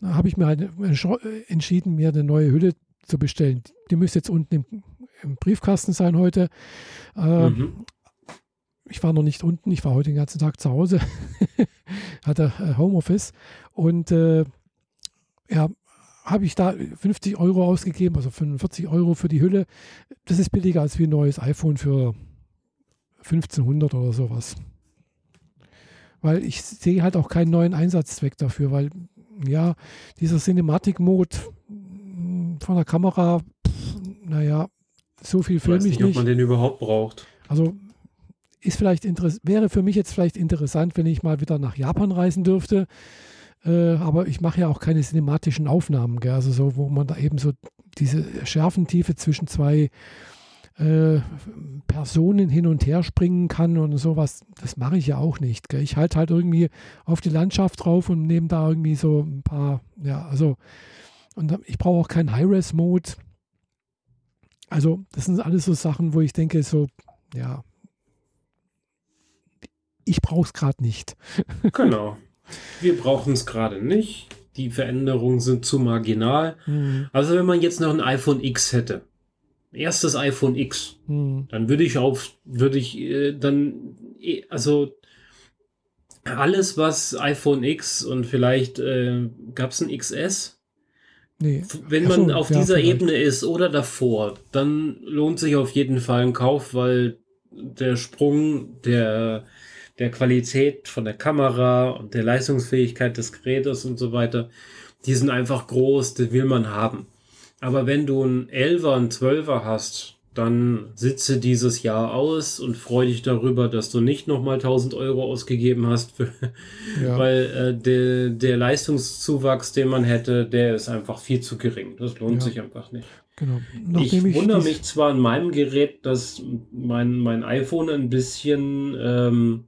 Da habe ich mir halt entschieden, mir eine neue Hülle zu bestellen. Die müsste jetzt unten im, im Briefkasten sein heute. Äh, mhm ich war noch nicht unten, ich war heute den ganzen Tag zu Hause, hatte äh, Homeoffice und äh, ja, habe ich da 50 Euro ausgegeben, also 45 Euro für die Hülle. Das ist billiger als wie ein neues iPhone für 1500 oder sowas. Weil ich sehe halt auch keinen neuen Einsatzzweck dafür, weil ja, dieser Cinematic-Mode von der Kamera, pff, naja, so viel filme ich nicht. ob man den überhaupt braucht. Also ist vielleicht wäre für mich jetzt vielleicht interessant, wenn ich mal wieder nach Japan reisen dürfte. Äh, aber ich mache ja auch keine cinematischen Aufnahmen, gell? also so, wo man da eben so diese Schärfentiefe zwischen zwei äh, Personen hin und her springen kann und sowas. Das mache ich ja auch nicht. Gell? Ich halte halt irgendwie auf die Landschaft drauf und nehme da irgendwie so ein paar, ja, also, und ich brauche auch keinen High-Res-Mode. Also, das sind alles so Sachen, wo ich denke, so, ja, ich brauche es gerade nicht. genau. Wir brauchen es gerade nicht. Die Veränderungen sind zu marginal. Mhm. Also wenn man jetzt noch ein iPhone X hätte, erstes iPhone X, mhm. dann würde ich auf, würde ich äh, dann, äh, also alles, was iPhone X und vielleicht äh, gab es ein XS, Nee. Wenn man so, auf ja, dieser vielleicht. Ebene ist oder davor, dann lohnt sich auf jeden Fall ein Kauf, weil der Sprung der der Qualität von der Kamera und der Leistungsfähigkeit des Gerätes und so weiter, die sind einfach groß, die will man haben. Aber wenn du ein 11er, ein 12er hast, dann sitze dieses Jahr aus und freue dich darüber, dass du nicht nochmal 1000 Euro ausgegeben hast, für, ja. weil äh, der, der Leistungszuwachs, den man hätte, der ist einfach viel zu gering. Das lohnt ja. sich einfach nicht. Genau. ich, ich wundere mich zwar an meinem Gerät, dass mein, mein iPhone ein bisschen ähm,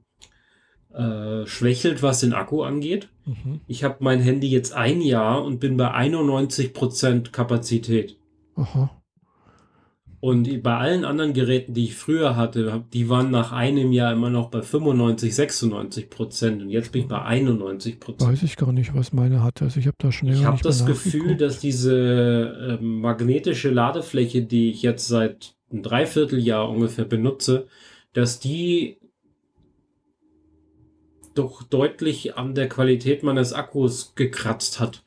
äh, schwächelt, was den Akku angeht. Mhm. Ich habe mein Handy jetzt ein Jahr und bin bei 91% Kapazität. Aha. Und bei allen anderen Geräten, die ich früher hatte, die waren nach einem Jahr immer noch bei 95, 96 Prozent. Und jetzt bin ich bei 91 Prozent. Weiß ich gar nicht, was meine hatte. Also ich habe da schon Ich habe das Gefühl, dass diese äh, magnetische Ladefläche, die ich jetzt seit ein Dreivierteljahr ungefähr benutze, dass die doch deutlich an der Qualität meines Akkus gekratzt hat.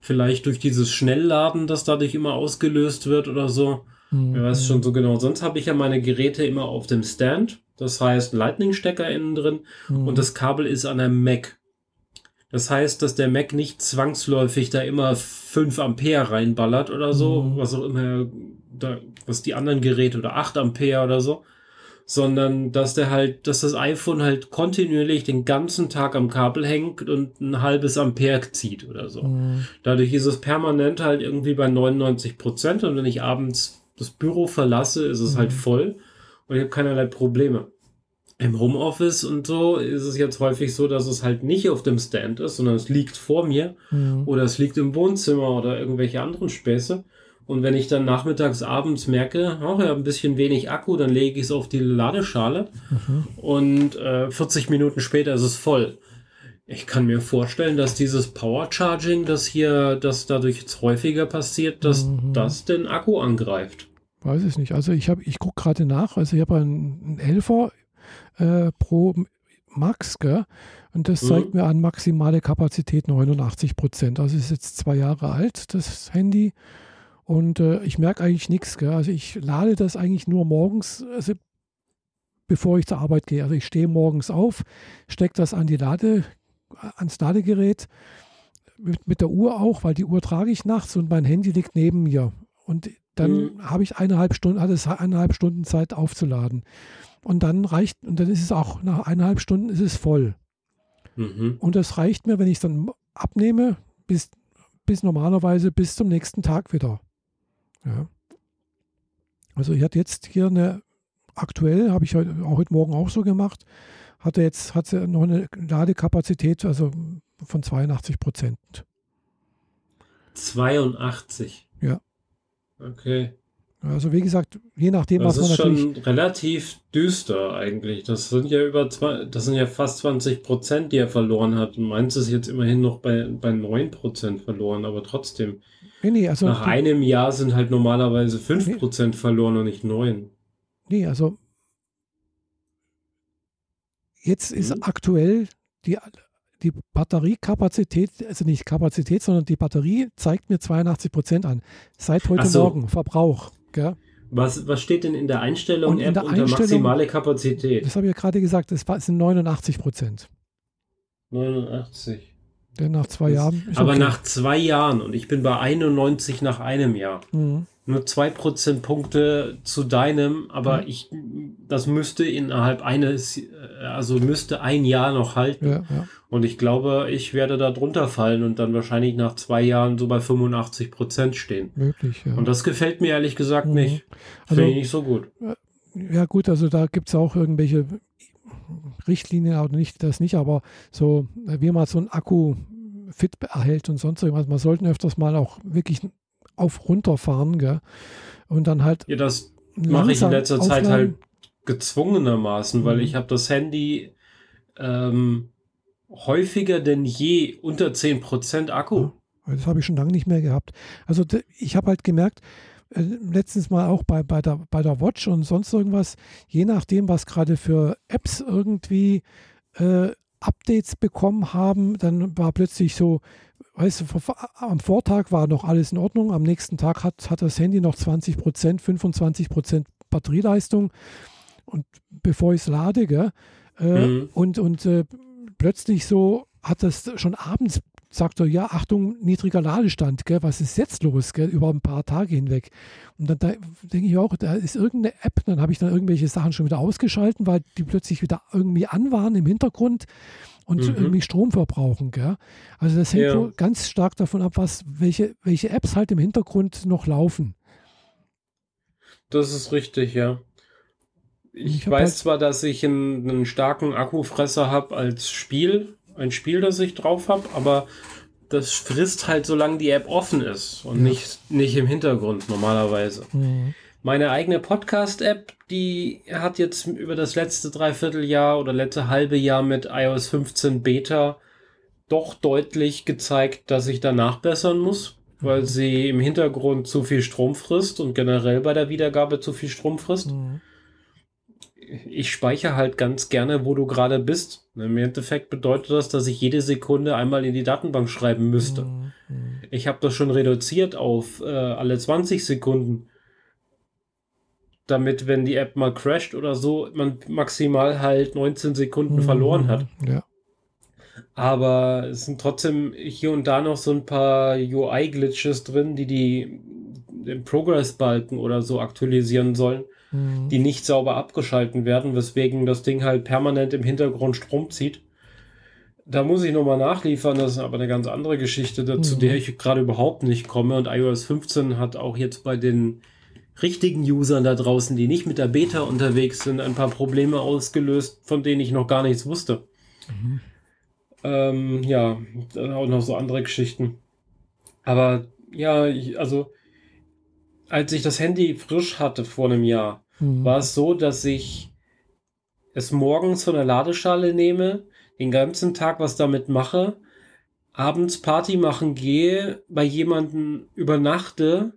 Vielleicht durch dieses Schnellladen, das dadurch immer ausgelöst wird oder so. Mhm. Wer weiß schon so genau. Sonst habe ich ja meine Geräte immer auf dem Stand. Das heißt, Lightning-Stecker innen drin mhm. und das Kabel ist an einem Mac. Das heißt, dass der Mac nicht zwangsläufig da immer 5 Ampere reinballert oder so, mhm. was auch immer, da, was die anderen Geräte oder 8 Ampere oder so, sondern dass der halt, dass das iPhone halt kontinuierlich den ganzen Tag am Kabel hängt und ein halbes Ampere zieht oder so. Mhm. Dadurch ist es permanent halt irgendwie bei 99 Prozent und wenn ich abends das Büro verlasse, ist es halt mhm. halt voll und ich habe keinerlei Probleme. Im Homeoffice und so ist es jetzt häufig so, dass es halt nicht auf dem Stand ist, sondern es liegt vor mir mhm. oder es liegt im Wohnzimmer oder irgendwelche anderen Späße. Und wenn ich dann nachmittags, abends merke, oh, ich habe ein bisschen wenig Akku, dann lege ich es auf die Ladeschale mhm. und äh, 40 Minuten später ist es voll. Ich kann mir vorstellen, dass dieses Power Charging, das hier, das dadurch jetzt häufiger passiert, dass mhm. das den Akku angreift. Weiß ich nicht. Also ich habe, ich gucke gerade nach. Also ich habe einen, einen 11er äh, Pro Max, gell? Und das mhm. zeigt mir an maximale Kapazität 89 Prozent. Also ist jetzt zwei Jahre alt, das Handy. Und äh, ich merke eigentlich nichts. Also ich lade das eigentlich nur morgens, also bevor ich zur Arbeit gehe. Also ich stehe morgens auf, stecke das an die Lade, ans Ladegerät, mit, mit der Uhr auch, weil die Uhr trage ich nachts und mein Handy liegt neben mir. Und dann mhm. habe ich eineinhalb Stunden, alles eineinhalb Stunden Zeit aufzuladen. und dann reicht, und dann ist es auch nach eineinhalb Stunden ist es voll. Mhm. Und das reicht mir, wenn ich es dann abnehme, bis, bis normalerweise bis zum nächsten Tag wieder. Ja. Also ich hatte jetzt hier eine, aktuell habe ich heute, auch heute Morgen auch so gemacht, hatte jetzt hat sie noch eine Ladekapazität also von 82 Prozent. 82. Ja. Okay. Also wie gesagt, je nachdem, Das was man ist natürlich. schon relativ düster eigentlich. Das sind ja über zwei, das sind ja fast 20 Prozent, die er verloren hat. Und meins ist jetzt immerhin noch bei, bei 9 Prozent verloren, aber trotzdem. Nee, nee, also, Nach einem Jahr sind halt normalerweise 5 Prozent verloren und nicht 9. nee, also jetzt ist Mhm. aktuell die, die Batteriekapazität, also nicht Kapazität, sondern die Batterie zeigt mir 82 Prozent an. Seit heute so. Morgen, Verbrauch. Gell? Was, was steht denn in der Einstellung Und in App der unter Einstellung- maximale Kapazität? Das habe ich ja gerade gesagt, das war- sind 89 Prozent. 89. Denn nach zwei Das- Jahren. ist Aber okay. nach zwei Jahren und ich bin bei 91 nach einem Jahr. Mhm. Nur zwei Prozentpunkte zu deinem, aber Mhm. ich, das müsste innerhalb eines, äh, also müsste ein Jahr noch halten. Ja, ja. Und ich glaube, ich werde da drunter fallen und dann wahrscheinlich nach zwei Jahren so bei 85 Prozent stehen. möglich. Ja. Und das gefällt mir ehrlich gesagt Mhm. nicht. Also- Finde ich nicht so gut. Ja, gut, also da gibt es auch irgendwelche Richtlinien oder nicht, das nicht, aber so, äh, wie man so einen Akku fit erhält und sonst irgendwas. Man sollte öfters mal auch wirklich auf runterfahren, gell? Und dann halt. Ja, das mache ich in letzter Zeit halt aufladen. gezwungenermaßen, weil Mhm. ich habe das Handy ähm, häufiger denn je unter 10% Akku. Das habe ich schon lange nicht mehr gehabt. Also ich habe halt gemerkt, letztens mal auch bei, bei, der, bei der Watch und sonst irgendwas, je nachdem, was gerade für Apps irgendwie äh, Updates bekommen haben, dann war plötzlich so, weißt du, am Vortag war noch alles in Ordnung, am nächsten Tag hat, hat das Handy noch 20 Prozent, 25 Prozent Batterieleistung und bevor ich es lade, gell, äh, Mhm. und, und äh, plötzlich so hat das schon abends sagt er, ja, Achtung, niedriger Ladestand, gell, was ist jetzt los, gell, über ein paar Tage hinweg. Und dann da denke ich auch, da ist irgendeine App, dann habe ich dann irgendwelche Sachen schon wieder ausgeschalten, weil die plötzlich wieder irgendwie an waren im Hintergrund und Mhm. irgendwie Strom verbrauchen. Gell. Also das hängt Ja. wohl ganz stark davon ab, was, welche, welche Apps halt im Hintergrund noch laufen. Das ist richtig, ja. Ich, Ich weiß halt- zwar, dass ich einen, einen starken Akkufresser habe als Spiel, ein Spiel, das ich drauf habe, aber das frisst halt, solange die App offen ist und Ja. nicht, nicht im Hintergrund normalerweise. Mhm. Meine eigene Podcast-App, die hat jetzt über das letzte Dreivierteljahr oder letzte halbe Jahr mit iOS 15 Beta doch deutlich gezeigt, dass ich da nachbessern muss, weil sie im Hintergrund zu viel Strom frisst und generell bei der Wiedergabe zu viel Strom frisst. Mhm. Ich speichere halt ganz gerne, wo du gerade bist. Im Endeffekt bedeutet das, dass ich jede Sekunde einmal in die Datenbank schreiben müsste. Mhm. Mhm. Ich habe das schon reduziert auf äh, alle 20 Sekunden. Damit, wenn die App mal crasht oder so, man maximal halt 19 Sekunden verloren hat. Ja. Aber es sind trotzdem hier und da noch so ein paar UI-Glitches drin, die, die den Progress-Balken oder so aktualisieren sollen, Mhm. die nicht sauber abgeschalten werden, weswegen das Ding halt permanent im Hintergrund Strom zieht. Da muss ich nochmal nachliefern, das ist aber eine ganz andere Geschichte, da- zu Mhm. der ich gerade überhaupt nicht komme. Und iOS 15 hat auch jetzt bei den richtigen Usern da draußen, die nicht mit der Beta unterwegs sind, ein paar Probleme ausgelöst, von denen ich noch gar nichts wusste. Mhm. Ähm, ja, auch noch so andere Geschichten. Aber ja, ich, also als ich das Handy frisch hatte vor einem Jahr, Mhm. war es so, dass ich es morgens von der Ladeschale nehme, den ganzen Tag was damit mache, abends Party machen gehe, bei jemandem übernachte,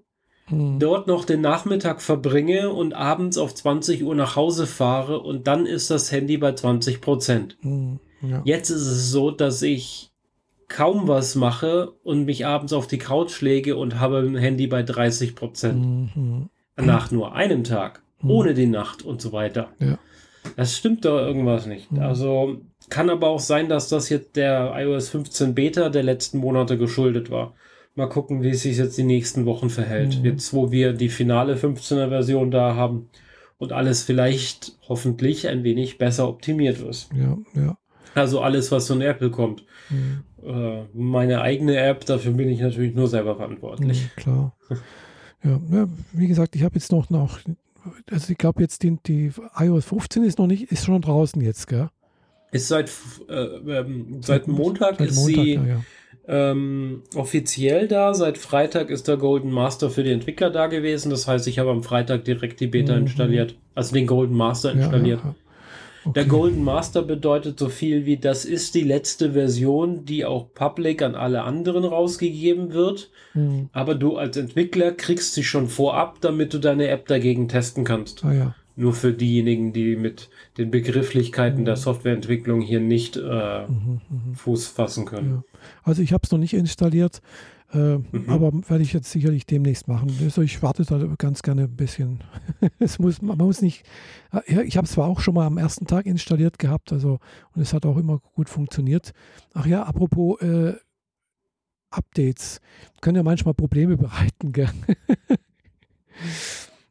Mhm. dort noch den Nachmittag verbringe und abends auf 20 Uhr nach Hause fahre und dann ist das Handy bei 20 Prozent. Mhm. Ja. Jetzt ist es so, dass ich kaum was mache und mich abends auf die Couch lege und habe ein Handy bei 30 Prozent. Mhm. Nach nur einem Tag, Mhm. ohne die Nacht und so weiter. Ja. Das stimmt da irgendwas nicht. Mhm. Also kann aber auch sein, dass das jetzt der iOS 15 Beta der letzten Monate geschuldet war. Mal gucken, wie es sich jetzt die nächsten Wochen verhält. Mhm. Jetzt, wo wir die finale 15er Version da haben und alles vielleicht hoffentlich ein wenig besser optimiert ist. Ja, ja. Also alles, was von Apple kommt. Mhm. Äh, meine eigene App, dafür bin ich natürlich nur selber verantwortlich. Mhm, klar. ja, ja, wie gesagt, ich habe jetzt noch, noch also ich glaube jetzt die, die iOS 15 ist noch nicht, ist schon draußen jetzt, gell? Ist seit, äh, ähm, seit Montag seit ist Montag, sie ja, ja. Ähm, offiziell da. Seit Freitag ist der Golden Master für die Entwickler da gewesen. Das heißt, ich habe am Freitag direkt die Beta mhm. installiert, also den Golden Master installiert. Ja, okay. Der Golden Master bedeutet so viel wie, das ist die letzte Version, die auch public an alle anderen rausgegeben wird. Mhm. Aber du als Entwickler kriegst sie schon vorab, damit du deine App dagegen testen kannst. Ah, ja. Nur für diejenigen, die mit den Begrifflichkeiten mhm. der Softwareentwicklung hier nicht äh, mhm, mhm. Fuß fassen können. Ja. Also ich habe es noch nicht installiert, äh, mhm. aber werde ich jetzt sicherlich demnächst machen. Also ich warte da ganz gerne ein bisschen. es muss, man muss nicht. Äh, ich habe es zwar auch schon mal am ersten Tag installiert gehabt, also und es hat auch immer gut funktioniert. Ach ja, apropos äh, Updates können ja manchmal Probleme bereiten, gell?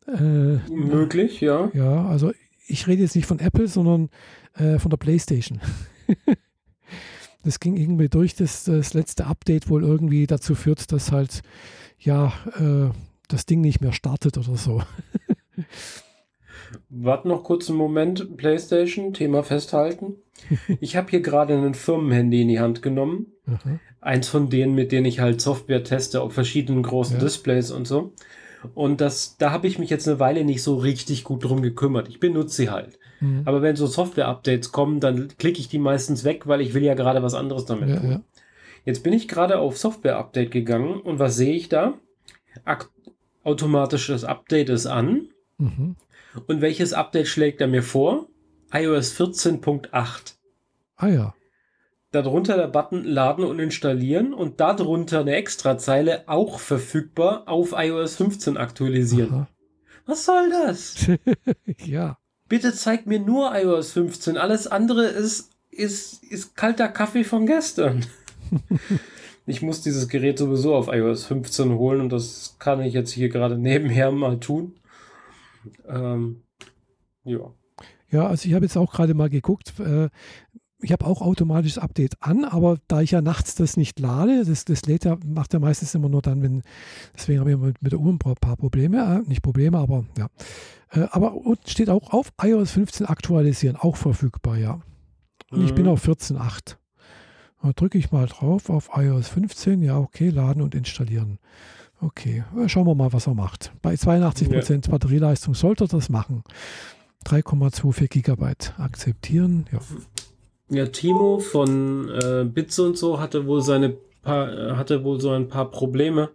Äh, Möglich, ja. Ja, also ich rede jetzt nicht von Apple, sondern äh, von der PlayStation. Das ging irgendwie durch, dass das letzte Update wohl irgendwie dazu führt, dass halt ja äh, das Ding nicht mehr startet oder so. Warte noch kurz einen Moment, PlayStation, Thema festhalten. Ich habe hier gerade ein Firmenhandy in die Hand genommen. Aha. Eins von denen, mit denen ich halt Software teste auf verschiedenen großen ja. Displays und so. Und das, da habe ich mich jetzt eine Weile nicht so richtig gut drum gekümmert. Ich benutze sie halt. Mhm. Aber wenn so Software-Updates kommen, dann klicke ich die meistens weg, weil ich will ja gerade was anderes damit ja, tun. Ja. Jetzt bin ich gerade auf Software-Update gegangen und was sehe ich da? Ak automatisches Update ist an. Mhm. Und welches Update schlägt er mir vor? iOS 14.8. Ah ja darunter der Button Laden und Installieren und darunter eine Extrazeile auch verfügbar auf iOS 15 aktualisieren. Aha. Was soll das? ja. Bitte zeig mir nur iOS 15. Alles andere ist, ist, ist kalter Kaffee von gestern. ich muss dieses Gerät sowieso auf iOS 15 holen und das kann ich jetzt hier gerade nebenher mal tun. Ähm, ja. Ja, also ich habe jetzt auch gerade mal geguckt. Äh, ich habe auch automatisches Update an, aber da ich ja nachts das nicht lade, das, das lädt ja, macht er meistens immer nur dann, wenn, deswegen habe ich mit, mit der Uhr ein paar Probleme, äh, nicht Probleme, aber ja. Äh, aber unten steht auch auf iOS 15 aktualisieren, auch verfügbar, ja. Und mhm. ich bin mhm. auf 14.8. Da drücke ich mal drauf auf iOS 15, ja, okay, laden und installieren. Okay, äh, schauen wir mal, was er macht. Bei 82% ja. Batterieleistung sollte er das machen. 3,24 Gigabyte akzeptieren, ja. Ja, Timo von äh, Bits und so hatte wohl seine paar, äh, hatte wohl so ein paar Probleme,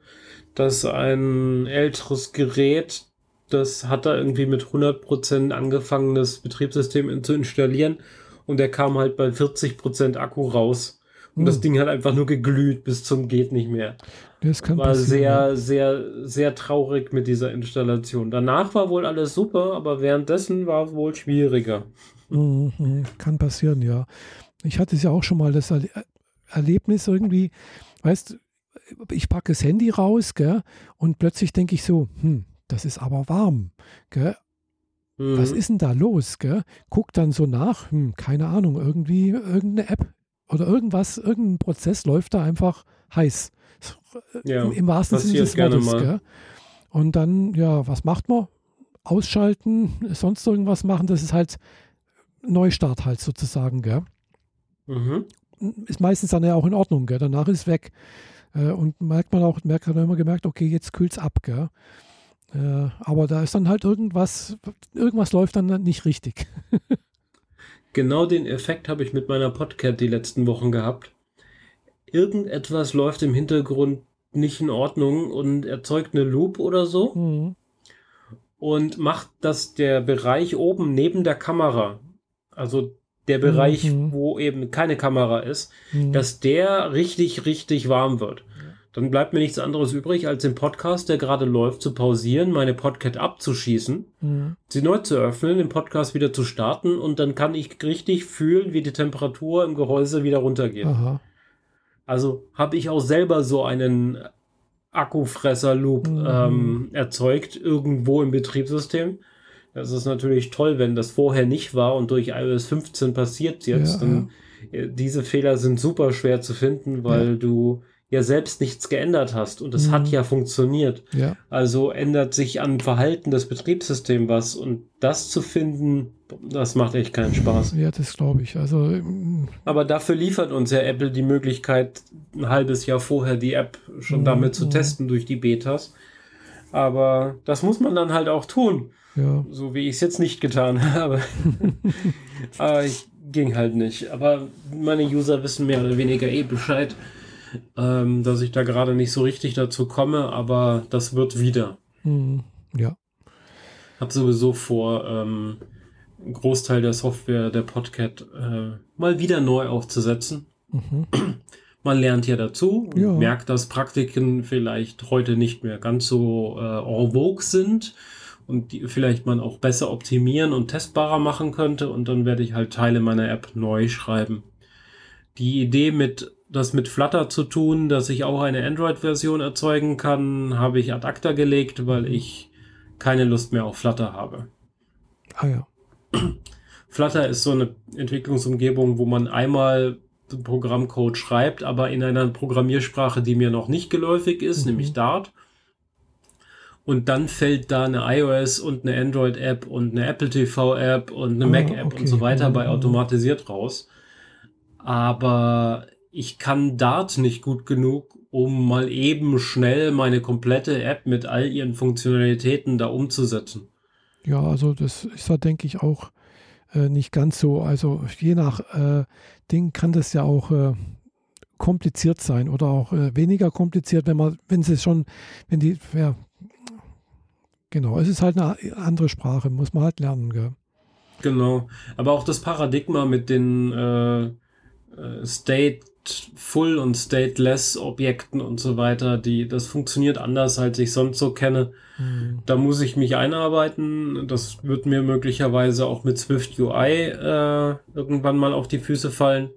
dass ein älteres Gerät, das hat er irgendwie mit 100% angefangen, das Betriebssystem zu installieren und der kam halt bei 40% Akku raus. Und hm. das Ding hat einfach nur geglüht bis zum geht nicht mehr. Das kann war passieren. sehr, sehr, sehr traurig mit dieser Installation. Danach war wohl alles super, aber währenddessen war wohl schwieriger. Mhm, kann passieren, ja. Ich hatte es ja auch schon mal das Erle Erlebnis irgendwie, weißt ich packe das Handy raus, gell, und plötzlich denke ich so, hm, das ist aber warm, gell. Mhm. Was ist denn da los, gell? Guck dann so nach, hm, keine Ahnung, irgendwie irgendeine App oder irgendwas, irgendein Prozess läuft da einfach heiß. Ja, Im, Im, wahrsten Sinne des Wortes, gell? Und dann, ja, was macht man? Ausschalten, sonst irgendwas machen, das ist halt Neustart halt sozusagen, gell? Mhm. Ist meistens dann ja auch in Ordnung, gell? Danach ist es weg. Äh, und merkt man auch, merkt man immer gemerkt, okay, jetzt kühlt es ab, gell? Äh, aber da ist dann halt irgendwas, irgendwas läuft dann nicht richtig. genau den Effekt habe ich mit meiner Podcast die letzten Wochen gehabt. Irgendetwas läuft im Hintergrund nicht in Ordnung und erzeugt eine Loop oder so. Mhm. Und macht, dass der Bereich oben neben der Kamera, also der Bereich, mhm. wo eben keine Kamera ist, mhm. dass der richtig, richtig warm wird. Dann bleibt mir nichts anderes übrig, als den Podcast, der gerade läuft, zu pausieren, meine Podcast abzuschießen, mhm. sie neu zu öffnen, den Podcast wieder zu starten und dann kann ich richtig fühlen, wie die Temperatur im Gehäuse wieder runtergeht. Aha. Also habe ich auch selber so einen Akkufresser-Loop mhm. ähm, erzeugt, irgendwo im Betriebssystem Das ist natürlich toll, wenn das vorher nicht war und durch iOS 15 passiert jetzt. Ja, dann, äh, Diese Fehler sind super schwer zu finden, weil Ja. du ja selbst nichts geändert hast und es Mhm. hat ja funktioniert. Ja, Also ändert sich am Verhalten des Betriebssystems was und das zu finden, das macht echt keinen Spaß. ja, das glaube ich. Also, mm, Aber dafür liefert uns ja Apple die Möglichkeit, ein halbes Jahr vorher die App schon Mhm, damit zu mhm. testen durch die Betas. Aber das muss man dann halt auch tun, ja, so wie ich es jetzt nicht getan habe. Aber ich ging halt nicht. Aber meine User wissen mehr oder weniger eh Bescheid, ähm, dass ich da gerade nicht so richtig dazu komme, aber das wird wieder. mm, ja, Hab sowieso vor, ähm, einen Großteil der Software der Podcat äh, mal wieder neu aufzusetzen. mhm, Man lernt ja dazu Ja. merkt, dass Praktiken vielleicht heute nicht mehr ganz so äh, en vogue sind und die vielleicht man auch besser optimieren und testbarer machen könnte und dann werde ich halt Teile meiner App neu schreiben. Die Idee mit das mit Flutter zu tun, dass ich auch eine Android-Version erzeugen kann, habe ich ad acta gelegt, weil ich keine Lust mehr auf Flutter habe. ah ja, Flutter ist so eine Entwicklungsumgebung, wo man einmal Programmcode schreibt, aber in einer Programmiersprache, die mir noch nicht geläufig ist, Mhm. nämlich Dart. Und dann fällt da eine iOS und eine Android-App und eine Apple TV-App und eine Ah, Mac-App okay. und so weiter bei Mhm. automatisiert raus. Aber ich kann Dart nicht gut genug, um mal eben schnell meine komplette App mit all ihren Funktionalitäten da umzusetzen. ja, also das ist da, denke ich, auch äh, nicht ganz so. Also je nach äh, Ding kann das ja auch äh, kompliziert sein oder auch äh, weniger kompliziert, wenn man, wenn es schon, wenn die, ja, genau, es ist halt eine andere Sprache, muss man halt lernen, gell? Genau. Aber auch das Paradigma mit den äh, äh, Stateful und Stateless Objekten und so weiter, die, das funktioniert anders, als ich sonst so kenne. Hm. Da muss ich mich einarbeiten. Das wird mir möglicherweise auch mit Swift UI äh, irgendwann mal auf die Füße fallen.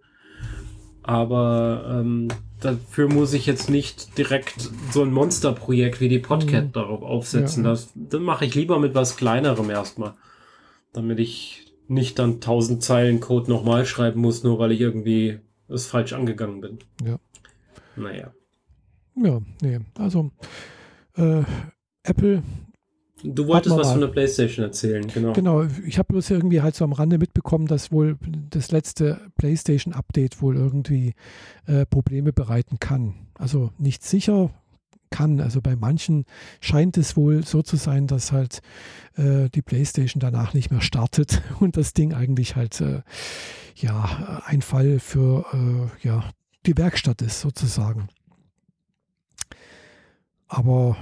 Aber ähm, dafür muss ich jetzt nicht direkt so ein Monsterprojekt wie die Podcat Mhm. darauf aufsetzen. Ja. Das, das mache ich lieber mit was Kleinerem erstmal. Damit ich nicht dann tausend Zeilen Code nochmal schreiben muss, nur weil ich irgendwie es falsch angegangen bin. Ja. Naja. Ja, nee, also äh, Apple Du wolltest was mal. von der Playstation erzählen, genau. Genau, ich habe bloß irgendwie halt so am Rande mitbekommen, dass wohl das letzte PlayStation-Update wohl irgendwie äh, Probleme bereiten kann. Also nicht sicher kann. Also bei manchen scheint es wohl so zu sein, dass halt äh, die PlayStation danach nicht mehr startet und das Ding eigentlich halt äh, ja ein Fall für äh, ja die Werkstatt ist sozusagen. Aber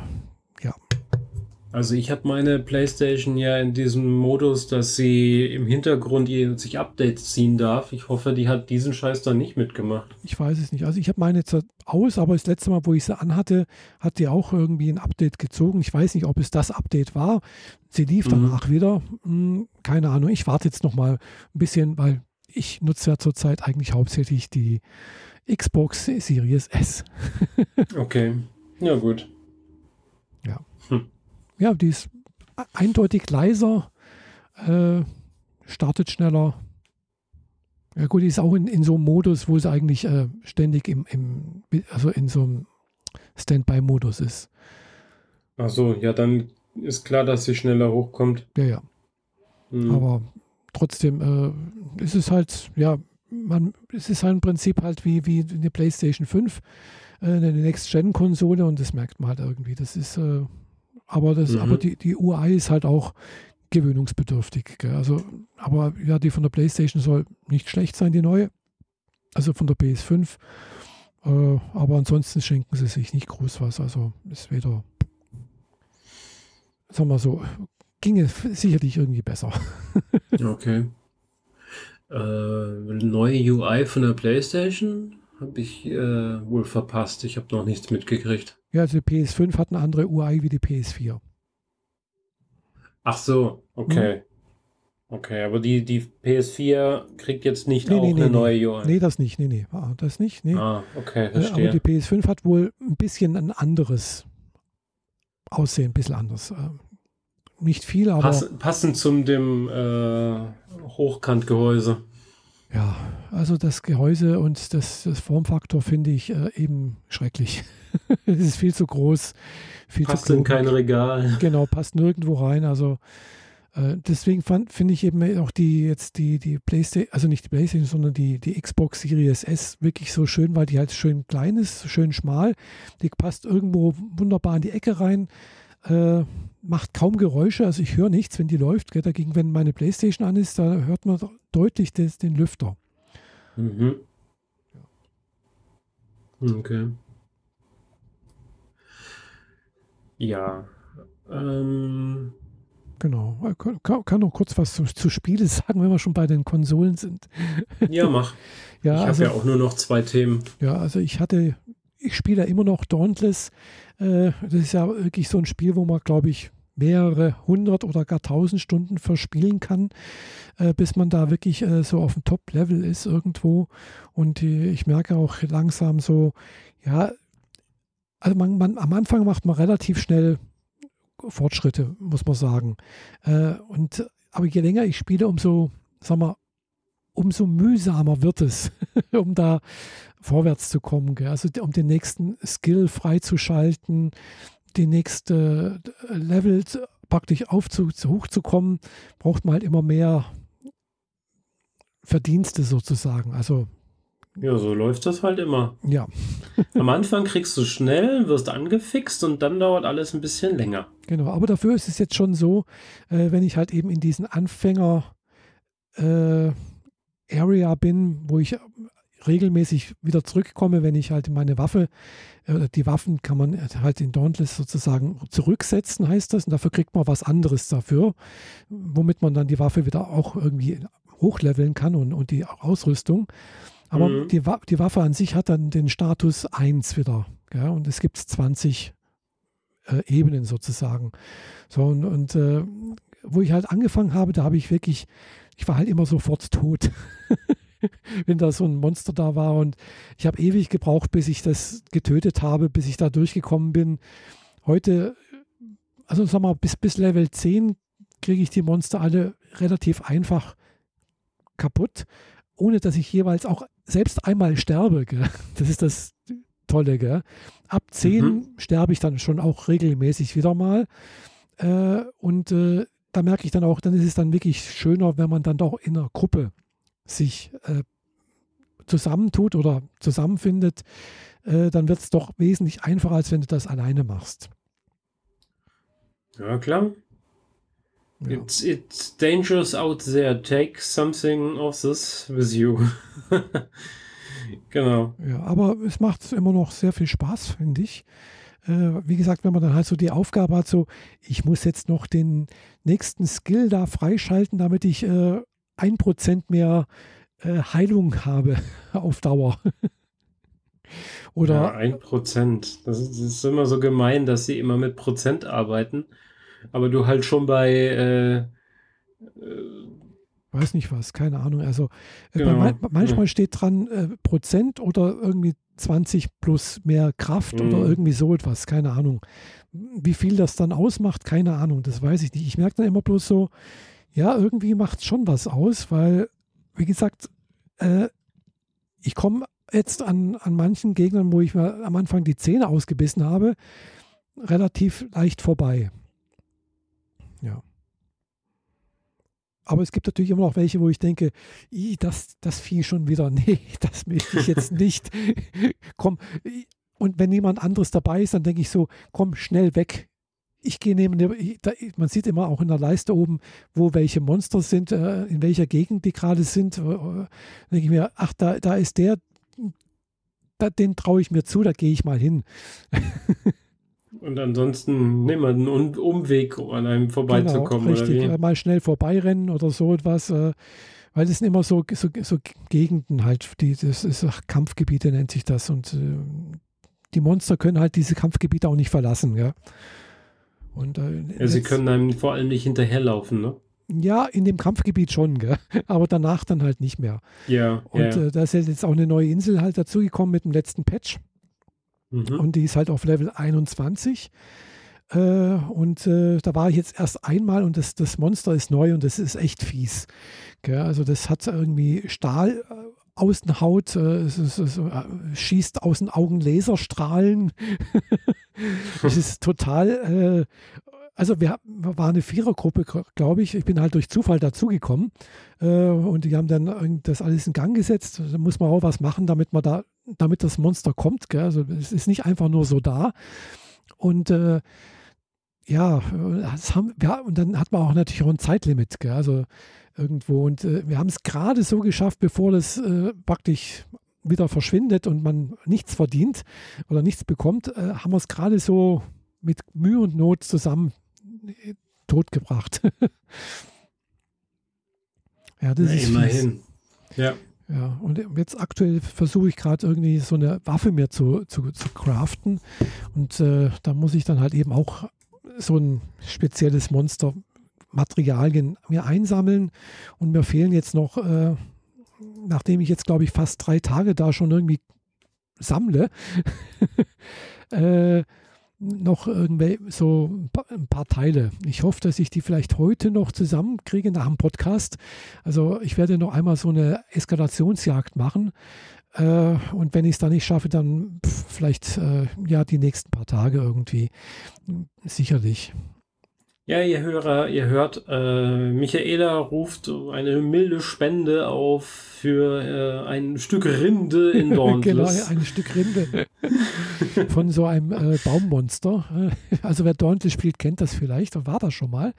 Also ich habe meine PlayStation ja in diesem Modus, dass sie im Hintergrund ihr- sich Updates ziehen darf. Ich hoffe, die hat diesen Scheiß dann nicht mitgemacht. Ich weiß es nicht. Also ich habe meine jetzt aus, aber das letzte Mal, wo ich sie anhatte, hat die auch irgendwie ein Update gezogen. Ich weiß nicht, ob es das Update war. Sie lief Mhm. danach wieder. Hm, keine Ahnung. Ich warte jetzt noch mal ein bisschen, weil ich nutze ja zurzeit eigentlich hauptsächlich die Xbox Series S. Okay. Ja, gut. Ja, die ist eindeutig leiser, äh, startet schneller. Ja gut, die ist auch in, in so einem Modus, wo sie eigentlich äh, ständig im, im, also in so einem Standby-Modus ist. Ach so, ja, dann ist klar, dass sie schneller hochkommt. Ja, ja. Hm. Aber trotzdem äh, ist es halt, ja, man, es ist halt im Prinzip halt wie, wie eine PlayStation 5, äh, eine Next-Gen-Konsole und das merkt man halt irgendwie. Das ist, äh, aber das, Mhm. aber die, die UI ist halt auch gewöhnungsbedürftig. Gell? Also, aber ja, die von der PlayStation soll nicht schlecht sein, die neue. Also von der PS5. Äh, aber ansonsten schenken sie sich nicht groß was. Also ist weder, sagen wir so, ginge sicherlich irgendwie besser. Okay. Äh, neue UI von der PlayStation habe ich äh, wohl verpasst. Ich habe noch nichts mitgekriegt. Ja, also die PS5 hat eine andere UI wie die PS4. Ach so, okay. Hm. Okay, aber die, die PS4 kriegt jetzt nicht Nee, auch nee, eine nee. neue UI. Nee, das nicht. Nee, nee. Ah, das nicht. Nee. Ah, okay, Äh, aber verstehe. die PS5 hat wohl ein bisschen ein anderes Aussehen, ein bisschen anders. Ähm, nicht viel, aber. Pass, passend zum dem äh, Hochkantgehäuse. Ja, also das Gehäuse und das, das Formfaktor finde ich äh, eben schrecklich. es ist viel zu groß. Viel passt zu in kein Regal. Genau, passt nirgendwo rein. Also äh, deswegen finde ich eben auch die jetzt die, die Playstation, also nicht die Playstation, sondern die, die Xbox Series S wirklich so schön, weil die halt schön klein ist, schön schmal. Die passt irgendwo wunderbar in die Ecke rein. Äh, macht kaum Geräusche, also ich höre nichts, wenn die läuft. Gell? Dagegen, wenn meine Playstation an ist, da hört man deutlich des, den Lüfter. Mhm. Okay. Ja. Ähm. Genau. Kann, kann noch kurz was zu, zu Spiele sagen, wenn wir schon bei den Konsolen sind. Ja, mach. ja, ich habe also, ja auch nur noch zwei Themen. Ja, also ich hatte, ich spiele ja immer noch Dauntless. Äh, das ist ja wirklich so ein Spiel, wo man, glaube ich, mehrere hundert oder gar tausend Stunden verspielen kann, äh, bis man da wirklich äh, so auf dem Top-Level ist irgendwo. Und ich merke auch langsam so, ja, also man, man, am Anfang macht man relativ schnell Fortschritte, muss man sagen. Und, aber je länger ich spiele, umso, sag mal, umso mühsamer wird es, um da vorwärts zu kommen. Gell? Also um den nächsten Skill freizuschalten, die nächste Level praktisch aufzu, hochzukommen, braucht man halt immer mehr Verdienste sozusagen. Also ja, so läuft das halt immer. Ja. Am Anfang kriegst du schnell, wirst angefixt und dann dauert alles ein bisschen länger. Genau, aber dafür ist es jetzt schon so, äh, wenn ich halt eben in diesen Anfänger äh, Area bin, wo ich regelmäßig wieder zurückkomme, wenn ich halt meine Waffe, äh, die Waffen kann man halt in Dauntless sozusagen zurücksetzen, heißt das, und dafür kriegt man was anderes dafür, womit man dann die Waffe wieder auch irgendwie hochleveln kann und, und die Ausrüstung. Aber mhm. die, die, Waffe an sich hat dann den Status 1 wieder. Ja, und es gibt 20 äh, Ebenen sozusagen. So, und, und äh, wo ich halt angefangen habe, da habe ich wirklich, ich war halt immer sofort tot. wenn da so ein Monster da war. Und ich habe ewig gebraucht, bis ich das getötet habe, bis ich da durchgekommen bin. Heute, also sag mal, bis, bis Level 10 kriege ich die Monster alle relativ einfach kaputt ohne dass ich jeweils auch selbst einmal sterbe. Gell? Das ist das Tolle. Gell? Ab 10 mhm. sterbe ich dann schon auch regelmäßig wieder mal. Äh, und äh, da merke ich dann auch, dann ist es dann wirklich schöner, wenn man dann doch in einer Gruppe sich äh, zusammentut oder zusammenfindet. Äh, dann wird es doch wesentlich einfacher, als wenn du das alleine machst. Ja, klar. Ja. It's, it's dangerous out there. Take something of this with you. genau. Ja, aber es macht immer noch sehr viel Spaß, finde ich. Äh, wie gesagt, wenn man dann halt so die Aufgabe hat, so, ich muss jetzt noch den nächsten Skill da freischalten, damit ich äh, ein Prozent mehr äh, Heilung habe auf Dauer. Oder ja, ein Prozent. Das, das ist immer so gemein, dass sie immer mit Prozent arbeiten aber du halt schon bei äh, äh, weiß nicht was, keine Ahnung. Also äh, genau. bei, manchmal ja. steht dran äh, Prozent oder irgendwie 20 plus mehr Kraft mhm. oder irgendwie so etwas, keine Ahnung. Wie viel das dann ausmacht, keine Ahnung, das weiß ich nicht. Ich merke dann immer bloß so, ja, irgendwie macht es schon was aus, weil, wie gesagt, äh, ich komme jetzt an, an manchen Gegnern, wo ich mir am Anfang die Zähne ausgebissen habe, relativ leicht vorbei. Aber es gibt natürlich immer noch welche, wo ich denke, das, das fiel schon wieder. Nee, das möchte ich jetzt nicht. komm. Und wenn jemand anderes dabei ist, dann denke ich so, komm, schnell weg. Ich gehe neben der, man sieht immer auch in der Leiste oben, wo welche Monster sind, äh, in welcher Gegend die gerade sind. Dann denke ich mir, ach, da, da ist der, den traue ich mir zu, da gehe ich mal hin. Und ansonsten nimmt man einen Umweg, um an einem vorbeizukommen. Genau, richtig, oder mal schnell vorbeirennen oder so etwas. Äh, weil es sind immer so, so, so Gegenden halt, die, das ist Kampfgebiete nennt sich das. Und äh, die Monster können halt diese Kampfgebiete auch nicht verlassen. Ja? Und, äh, ja, sie können einem vor allem nicht hinterherlaufen, ne? Ja, in dem Kampfgebiet schon, gell? aber danach dann halt nicht mehr. Ja. Und ja. Äh, da ist jetzt auch eine neue Insel halt dazugekommen mit dem letzten Patch. Mhm. Und die ist halt auf Level 21. Äh, und äh, da war ich jetzt erst einmal und das, das Monster ist neu und das ist echt fies. Gell? Also das hat irgendwie Stahl äh, Außenhaut, äh, es, es, es, äh, schießt aus den Augen Laserstrahlen. es ist total, äh, also wir, waren eine Vierergruppe, glaube ich. Ich bin halt durch Zufall dazugekommen äh, und die haben dann das alles in Gang gesetzt. Da muss man auch was machen, damit man da, damit das Monster kommt. Gell? Also es ist nicht einfach nur so da. Und äh, ja, haben, ja, und dann hat man auch natürlich auch ein Zeitlimit. Gell? Also irgendwo. Und äh, wir haben es gerade so geschafft, bevor das äh, praktisch wieder verschwindet und man nichts verdient oder nichts bekommt, äh, haben wir es gerade so mit Mühe und Not zusammen totgebracht. ja, das ja, ist immerhin. Fies. Ja. Ja, und jetzt aktuell versuche ich gerade irgendwie so eine Waffe mir zu, zu, zu craften. Und äh, da muss ich dann halt eben auch so ein spezielles Monster Materialien mir einsammeln. Und mir fehlen jetzt noch, äh, nachdem ich jetzt, glaube ich, fast drei Tage da schon irgendwie sammle, äh, noch so ein paar Teile. Ich hoffe, dass ich die vielleicht heute noch zusammenkriege nach dem Podcast. Also ich werde noch einmal so eine Eskalationsjagd machen. Äh, und wenn ich es dann nicht schaffe, dann vielleicht äh, ja die nächsten paar Tage irgendwie. Sicherlich. Ja, ihr Hörer, ihr hört, äh, Michaela ruft eine milde Spende auf für äh, ein Stück Rinde in Dauntless. genau, ein Stück Rinde von so einem äh, Baummonster. Also wer Dauntless spielt, kennt das vielleicht und war das schon mal.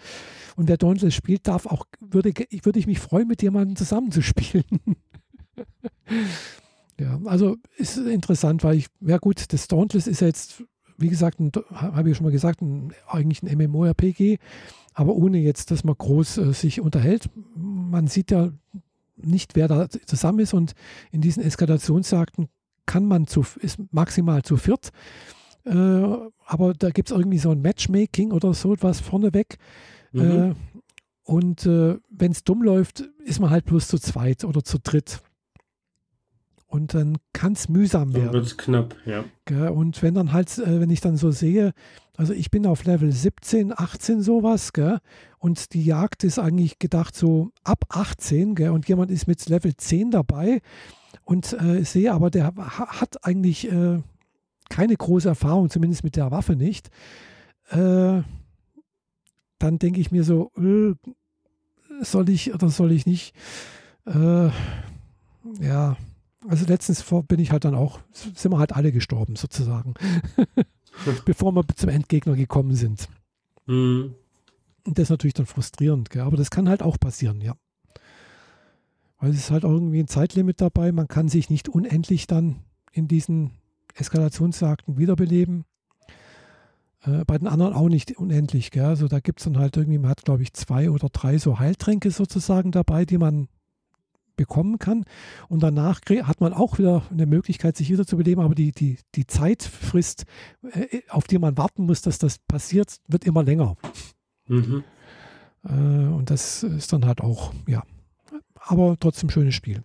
Und wer Dauntless spielt, darf auch, würde, würde ich mich freuen, mit jemandem zusammenzuspielen. ja, also ist interessant, weil ich, ja gut, das Dauntless ist ja jetzt wie gesagt, habe ich schon mal gesagt, ein, eigentlich ein MMORPG, aber ohne jetzt, dass man groß äh, sich unterhält. Man sieht ja nicht, wer da zusammen ist und in diesen Eskalationsjagden kann man zu, ist maximal zu viert. Äh, aber da gibt es irgendwie so ein Matchmaking oder so etwas vorneweg. Mhm. Äh, und äh, wenn es dumm läuft, ist man halt bloß zu zweit oder zu dritt. Und dann kann es mühsam werden. Dann wird es knapp, ja. Und wenn dann halt, äh, wenn ich dann so sehe, also ich bin auf Level 17, 18 sowas, gell? und die Jagd ist eigentlich gedacht so ab 18, gell? und jemand ist mit Level 10 dabei und äh, sehe aber, der hat eigentlich äh, keine große Erfahrung, zumindest mit der Waffe nicht. Äh, dann denke ich mir so, äh, soll ich oder soll ich nicht? Äh, ja, also letztens vor bin ich halt dann auch, sind wir halt alle gestorben sozusagen, bevor wir zum Endgegner gekommen sind. Mhm. Und das ist natürlich dann frustrierend, gell? aber das kann halt auch passieren, ja. Weil es ist halt auch irgendwie ein Zeitlimit dabei, man kann sich nicht unendlich dann in diesen Eskalationsjagden wiederbeleben. Äh, bei den anderen auch nicht unendlich, gell? Also da gibt es dann halt irgendwie, man hat glaube ich zwei oder drei so Heiltränke sozusagen dabei, die man bekommen kann. Und danach hat man auch wieder eine Möglichkeit, sich wieder zu beleben, aber die, die, die Zeitfrist, äh, auf die man warten muss, dass das passiert, wird immer länger. Mhm. Äh, und das ist dann halt auch, ja, aber trotzdem schönes Spiel.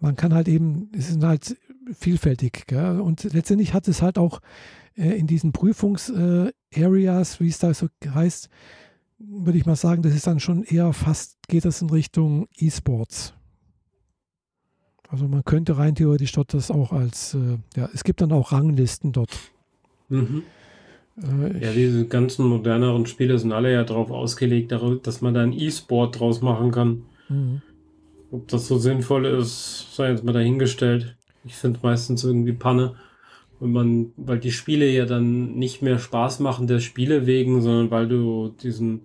man kann halt eben, es ist halt vielfältig. Gell? Und letztendlich hat es halt auch äh, in diesen Prüfungsareas, wie es da so heißt, würde ich mal sagen, das ist dann schon eher fast, geht das in Richtung E-Sports. Also man könnte rein theoretisch dort das auch als, äh, ja, es gibt dann auch Ranglisten dort. Mhm. Äh, ja, diese ganzen moderneren Spiele sind alle ja darauf ausgelegt, dass man da ein E-Sport draus machen kann. Mhm. Ob das so sinnvoll ist, sei jetzt mal dahingestellt. Ich finde meistens irgendwie Panne. Und man, weil die Spiele ja dann nicht mehr Spaß machen der Spiele wegen, sondern weil du diesen,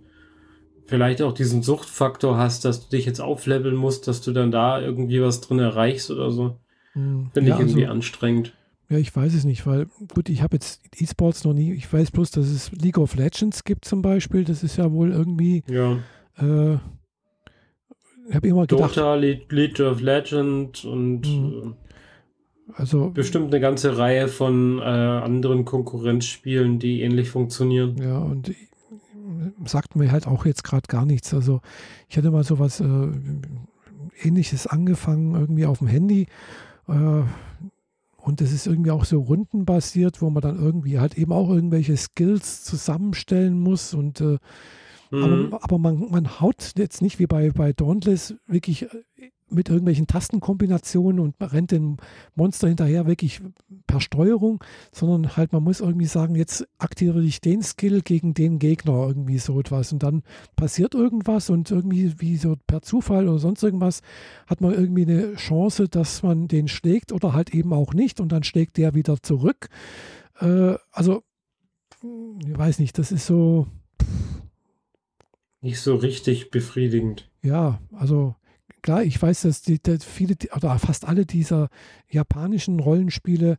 vielleicht auch diesen Suchtfaktor hast, dass du dich jetzt aufleveln musst, dass du dann da irgendwie was drin erreichst oder so. Hm. Finde ja, ich irgendwie also, anstrengend. Ja, ich weiß es nicht, weil, gut, ich habe jetzt E-Sports noch nie, ich weiß bloß, dass es League of Legends gibt zum Beispiel, das ist ja wohl irgendwie, ja. Äh, ich habe immer gedacht. Dota, League, League of Legends und mhm. Also bestimmt eine ganze Reihe von äh, anderen Konkurrenzspielen, die ähnlich funktionieren. Ja, und sagt mir halt auch jetzt gerade gar nichts. Also ich hatte mal sowas äh, ähnliches angefangen, irgendwie auf dem Handy. Äh, und das ist irgendwie auch so rundenbasiert, wo man dann irgendwie halt eben auch irgendwelche Skills zusammenstellen muss und äh, mhm. aber, aber man, man haut jetzt nicht wie bei, bei Dauntless wirklich äh, mit irgendwelchen Tastenkombinationen und rennt dem Monster hinterher wirklich per Steuerung, sondern halt man muss irgendwie sagen, jetzt aktiviere ich den Skill gegen den Gegner, irgendwie so etwas. Und dann passiert irgendwas und irgendwie wie so per Zufall oder sonst irgendwas hat man irgendwie eine Chance, dass man den schlägt oder halt eben auch nicht und dann schlägt der wieder zurück. Äh, also, ich weiß nicht, das ist so. Nicht so richtig befriedigend. Ja, also klar, ich weiß, dass die, die, viele oder fast alle dieser japanischen Rollenspiele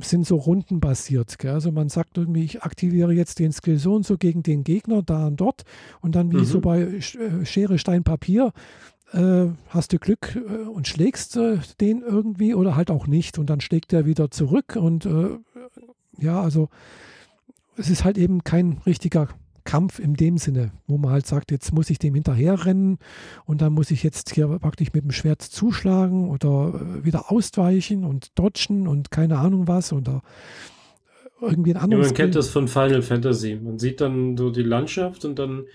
sind so rundenbasiert. Gell? Also man sagt irgendwie, ich aktiviere jetzt den Skill so und so gegen den Gegner da und dort und dann wie mhm. so bei äh, Schere, Stein, Papier äh, hast du Glück äh, und schlägst äh, den irgendwie oder halt auch nicht und dann schlägt er wieder zurück und ja, also es ist halt eben kein richtiger Kampf in dem Sinne, wo man halt sagt, jetzt muss ich dem hinterherrennen und dann muss ich jetzt hier praktisch mit dem Schwert zuschlagen oder äh, wieder ausweichen und dodgen und keine Ahnung was oder irgendwie ein anderes. Ja, man kennt das von Final Fantasy. Man sieht dann so die Landschaft und dann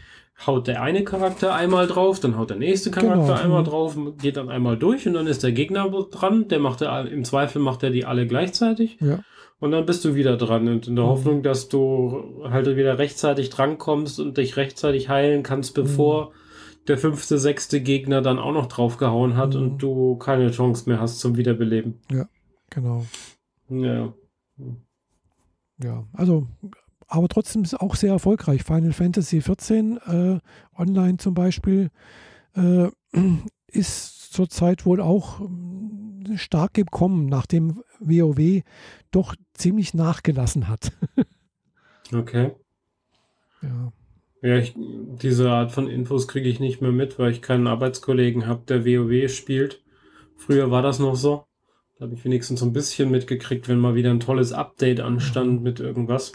haut der eine Charakter einmal drauf, dann haut der nächste Charakter genau. einmal drauf, geht dann einmal durch und dann ist der Gegner dran. Der macht er, im Zweifel macht er die alle gleichzeitig. Ja. Und dann bist du wieder dran und in der mhm. Hoffnung, dass du halt wieder rechtzeitig drankommst und dich rechtzeitig heilen kannst, bevor mhm. der fünfte, sechste Gegner dann auch noch draufgehauen hat mhm. und du keine Chance mehr hast zum Wiederbeleben. Ja, genau. Ja. Ja, also, aber trotzdem ist auch sehr erfolgreich. Final Fantasy XIV äh, online zum Beispiel äh, ist zurzeit wohl auch stark gekommen, nachdem WoW doch ziemlich nachgelassen hat. okay. Ja. Ja, ich, diese Art von Infos kriege ich nicht mehr mit, weil ich keinen Arbeitskollegen habe, der WoW spielt. Früher war das noch so. Da habe ich wenigstens so ein bisschen mitgekriegt, wenn mal wieder ein tolles Update anstand mit irgendwas.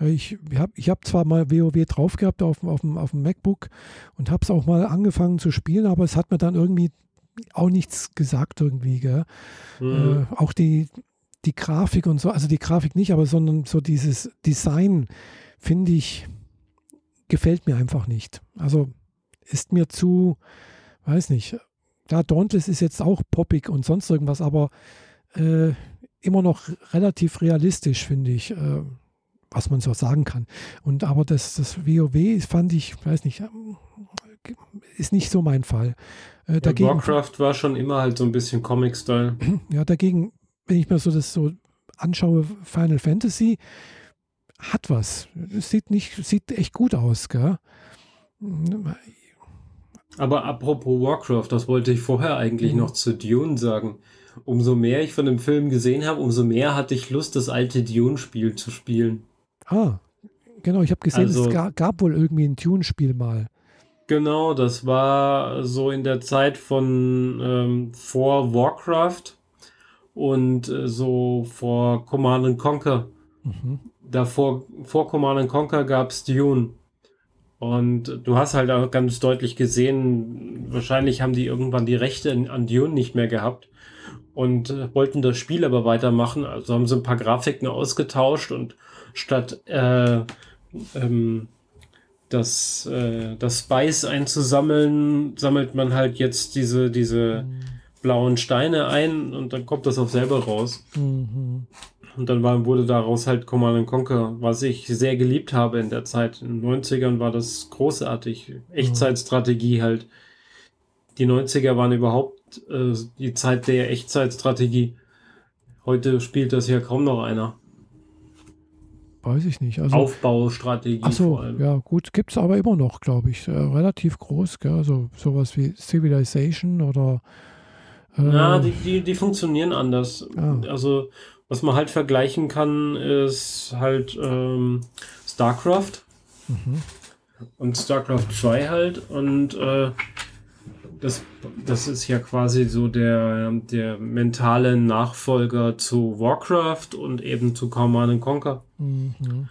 Ich habe ich hab zwar mal WoW drauf gehabt auf, auf, dem, auf dem MacBook und habe es auch mal angefangen zu spielen, aber es hat mir dann irgendwie auch nichts gesagt irgendwie. Gell? Mhm. Äh, auch die, die Grafik und so, also die Grafik nicht, aber sondern so dieses Design, finde ich, gefällt mir einfach nicht. Also ist mir zu, weiß nicht, da Dauntless ist jetzt auch poppig und sonst irgendwas, aber äh, immer noch relativ realistisch, finde ich, äh, was man so sagen kann. Und aber das, das WoW fand ich, weiß nicht, ist nicht so mein Fall. Äh, dagegen, Warcraft war schon immer halt so ein bisschen Comic-Style. Ja, dagegen wenn ich mir so das so anschaue, Final Fantasy hat was. Sieht nicht, sieht echt gut aus, gell? Aber apropos Warcraft, das wollte ich vorher eigentlich mhm. noch zu Dune sagen. Umso mehr ich von dem Film gesehen habe, umso mehr hatte ich Lust, das alte Dune-Spiel zu spielen. Ah, genau. Ich habe gesehen, also, es gab, gab wohl irgendwie ein Dune-Spiel mal. Genau, das war so in der Zeit von ähm, vor Warcraft und äh, so vor Command Conquer. Mhm. Davor, vor Command Conquer gab es Dune. Und du hast halt auch ganz deutlich gesehen, wahrscheinlich haben die irgendwann die Rechte an Dune nicht mehr gehabt und äh, wollten das Spiel aber weitermachen. Also haben sie ein paar Grafiken ausgetauscht und statt äh, ähm, das, äh, das Spice einzusammeln, sammelt man halt jetzt diese, diese mhm blauen Steine ein und dann kommt das auch selber raus. Mhm. Und dann war, wurde daraus halt Command Conquer, was ich sehr geliebt habe in der Zeit. In den 90ern war das großartig. Echtzeitstrategie halt. Die 90er waren überhaupt äh, die Zeit der Echtzeitstrategie. Heute spielt das ja kaum noch einer. Weiß ich nicht. Also, Aufbaustrategie. Achso, ja, gut, gibt es aber immer noch, glaube ich. Äh, relativ groß, gell? Also sowas wie Civilization oder äh. die, die, die funktionieren anders. Ah. Also, was man halt vergleichen kann, ist halt ähm, StarCraft. Mhm. Und StarCraft 2 halt. Und äh, das, das ist ja quasi so der, der mentale Nachfolger zu Warcraft und eben zu Command Conquer. Mhm.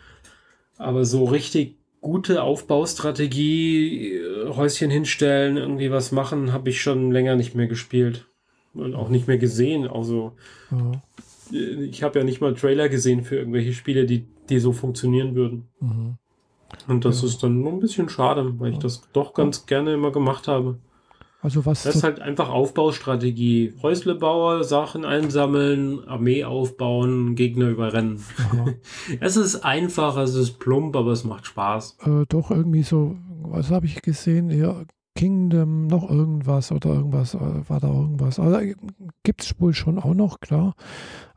Aber so richtig gute Aufbaustrategie, äh, Häuschen hinstellen, irgendwie was machen, habe ich schon länger nicht mehr gespielt und auch nicht mehr gesehen. Also, ja. ich habe ja nicht mal Trailer gesehen für irgendwelche Spiele, die, die so funktionieren würden. Mhm. Und das ja. ist dann nur ein bisschen schade, weil ich das doch ganz gerne immer gemacht habe. Also was das ist halt einfach Aufbaustrategie. Häuslebauer, Sachen einsammeln, Armee aufbauen, Gegner überrennen. es ist einfach, es ist plump, aber es macht Spaß. Äh, doch irgendwie so, was habe ich gesehen? Ja, Kingdom, noch irgendwas oder irgendwas, äh, war da irgendwas. Also gibt es wohl schon auch noch, klar.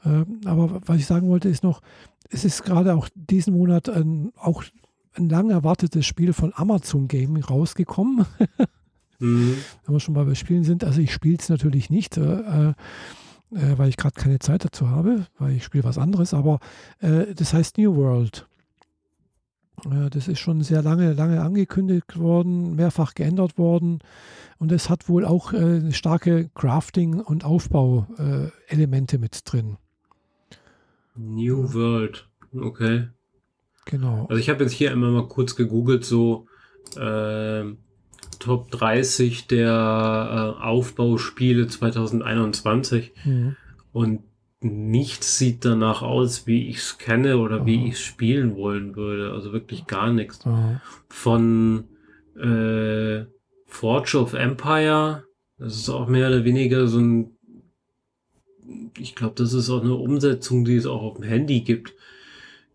Äh, aber was ich sagen wollte, ist noch, es ist gerade auch diesen Monat ein, auch ein lang erwartetes Spiel von Amazon Game rausgekommen. mhm. Wenn wir schon mal bei Spielen sind. Also ich spiele es natürlich nicht, äh, äh, weil ich gerade keine Zeit dazu habe, weil ich spiele was anderes. Aber äh, das heißt New World. Äh, das ist schon sehr lange, lange angekündigt worden, mehrfach geändert worden. Und es hat wohl auch äh, starke Crafting- und Aufbauelemente mit drin. New World, okay. Genau. Also ich habe jetzt hier immer mal kurz gegoogelt, so äh, Top 30 der äh, Aufbauspiele 2021. Mhm. Und nichts sieht danach aus, wie ich es kenne oder Aha. wie ich es spielen wollen würde. Also wirklich gar nichts. Aha. Von äh, Forge of Empire, das ist auch mehr oder weniger so ein, ich glaube, das ist auch eine Umsetzung, die es auch auf dem Handy gibt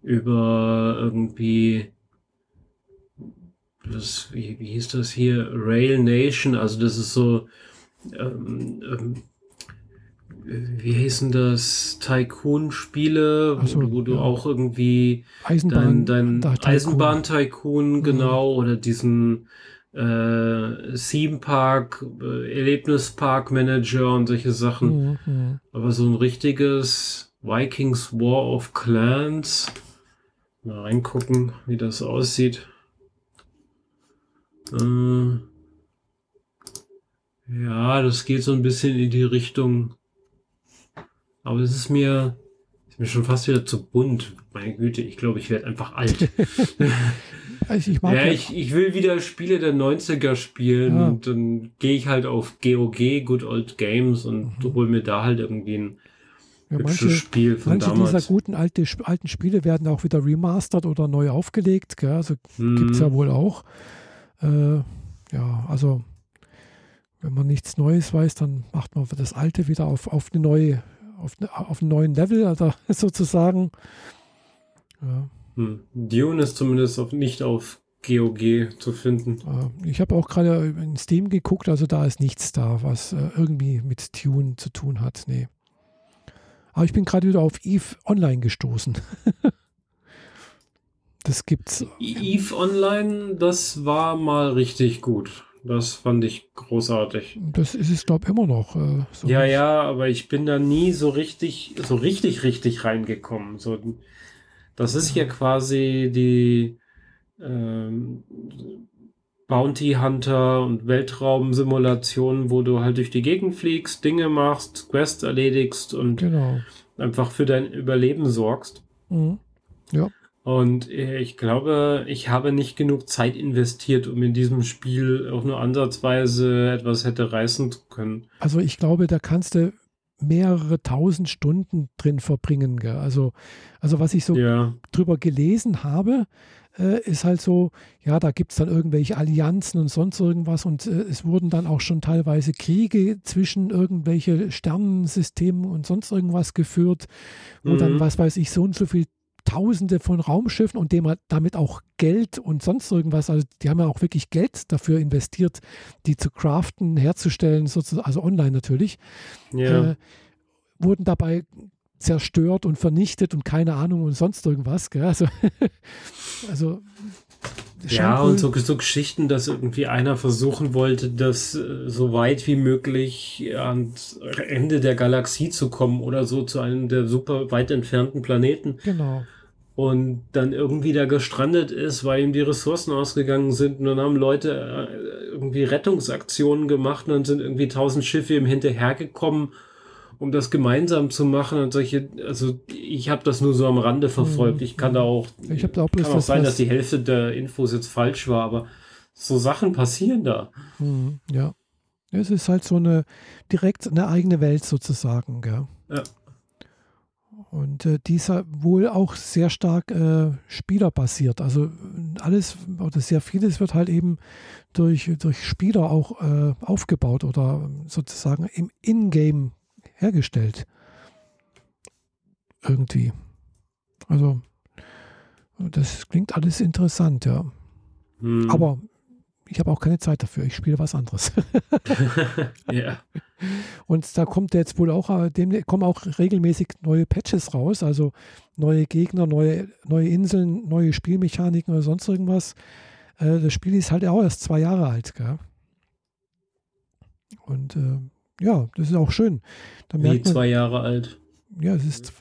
über irgendwie das, wie, wie hieß das hier? Rail Nation, also das ist so, ähm, ähm, wie hießen das? Tycoon-Spiele, so, wo, wo, du ja. auch irgendwie Eisenbahn, dein, dein Eisenbahn-Tycoon, mhm. genau, oder diesen äh, Theme Park, äh, Erlebnispark Manager und solche Sachen. Mhm, mhm. Aber so ein richtiges Vikings War of Clans Mal reingucken, wie das aussieht. Äh, ja, das geht so ein bisschen in die Richtung. Aber es ist mir, ist mir schon fast wieder zu bunt. Meine Güte, ich glaube, ich werde einfach alt. also ich, mag ja, ja. Ich, ich will wieder Spiele der 90er spielen ja. und dann gehe ich halt auf GOG, Good Old Games und mhm. hole mir da halt irgendwie ein ja, manche, Spiel von manche damals. dieser guten alte, alten Spiele werden auch wieder remastert oder neu aufgelegt. Gell? Also hm. gibt es ja wohl auch. Äh, ja, also wenn man nichts Neues weiß, dann macht man das Alte wieder auf, auf eine neue, auf, auf einen neuen Level, also sozusagen. Ja. Hm. Dune ist zumindest auf, nicht auf GOG zu finden. Ich habe auch gerade in Steam geguckt, also da ist nichts da, was äh, irgendwie mit Tune zu tun hat. Nee. Aber ich bin gerade wieder auf Eve Online gestoßen. das gibt's. Eve Online, das war mal richtig gut. Das fand ich großartig. Das ist es, glaube ich, immer noch. Äh, so ja, ja, aber ich bin da nie so richtig, so richtig, richtig reingekommen. So, das ist ja quasi die ähm, Bounty Hunter und Weltraumsimulationen, wo du halt durch die Gegend fliegst, Dinge machst, Quests erledigst und genau. einfach für dein Überleben sorgst. Mhm. Ja. Und ich glaube, ich habe nicht genug Zeit investiert, um in diesem Spiel auch nur ansatzweise etwas hätte reißen zu können. Also ich glaube, da kannst du mehrere tausend Stunden drin verbringen. Gell? Also, also was ich so ja. drüber gelesen habe, äh, ist halt so, ja, da gibt es dann irgendwelche Allianzen und sonst irgendwas und äh, es wurden dann auch schon teilweise Kriege zwischen irgendwelche Sternensystemen und sonst irgendwas geführt, wo mhm. dann, was weiß ich, so und so viel Tausende von Raumschiffen und dem damit auch Geld und sonst irgendwas, also die haben ja auch wirklich Geld dafür investiert, die zu craften, herzustellen, sozusagen, also online natürlich, ja. äh, wurden dabei zerstört und vernichtet und keine Ahnung und sonst irgendwas. Gell? Also, also ja, und so, so, Geschichten, dass irgendwie einer versuchen wollte, das äh, so weit wie möglich ans Ende der Galaxie zu kommen oder so zu einem der super weit entfernten Planeten. Genau. Und dann irgendwie da gestrandet ist, weil ihm die Ressourcen ausgegangen sind. Und dann haben Leute äh, irgendwie Rettungsaktionen gemacht und dann sind irgendwie tausend Schiffe ihm hinterhergekommen um das gemeinsam zu machen und solche, also ich habe das nur so am Rande verfolgt. Ich kann da auch, ich da auch kann auch sein, dass die Hälfte der Infos jetzt falsch war, aber so Sachen passieren da. Mhm, ja. Es ist halt so eine direkt eine eigene Welt sozusagen, gell? Ja. Und äh, dieser wohl auch sehr stark äh, spielerbasiert. Also alles oder sehr vieles wird halt eben durch, durch Spieler auch äh, aufgebaut oder sozusagen im Ingame hergestellt. Irgendwie. Also, das klingt alles interessant, ja. Hm. Aber ich habe auch keine Zeit dafür. Ich spiele was anderes. ja. Und da kommt jetzt wohl auch, äh, dem kommen auch regelmäßig neue Patches raus, also neue Gegner, neue, neue Inseln, neue Spielmechaniken oder sonst irgendwas. Äh, das Spiel ist halt auch erst zwei Jahre alt, gell? Und äh, ja, das ist auch schön. Da Wie man, zwei Jahre alt? Ja, es ist,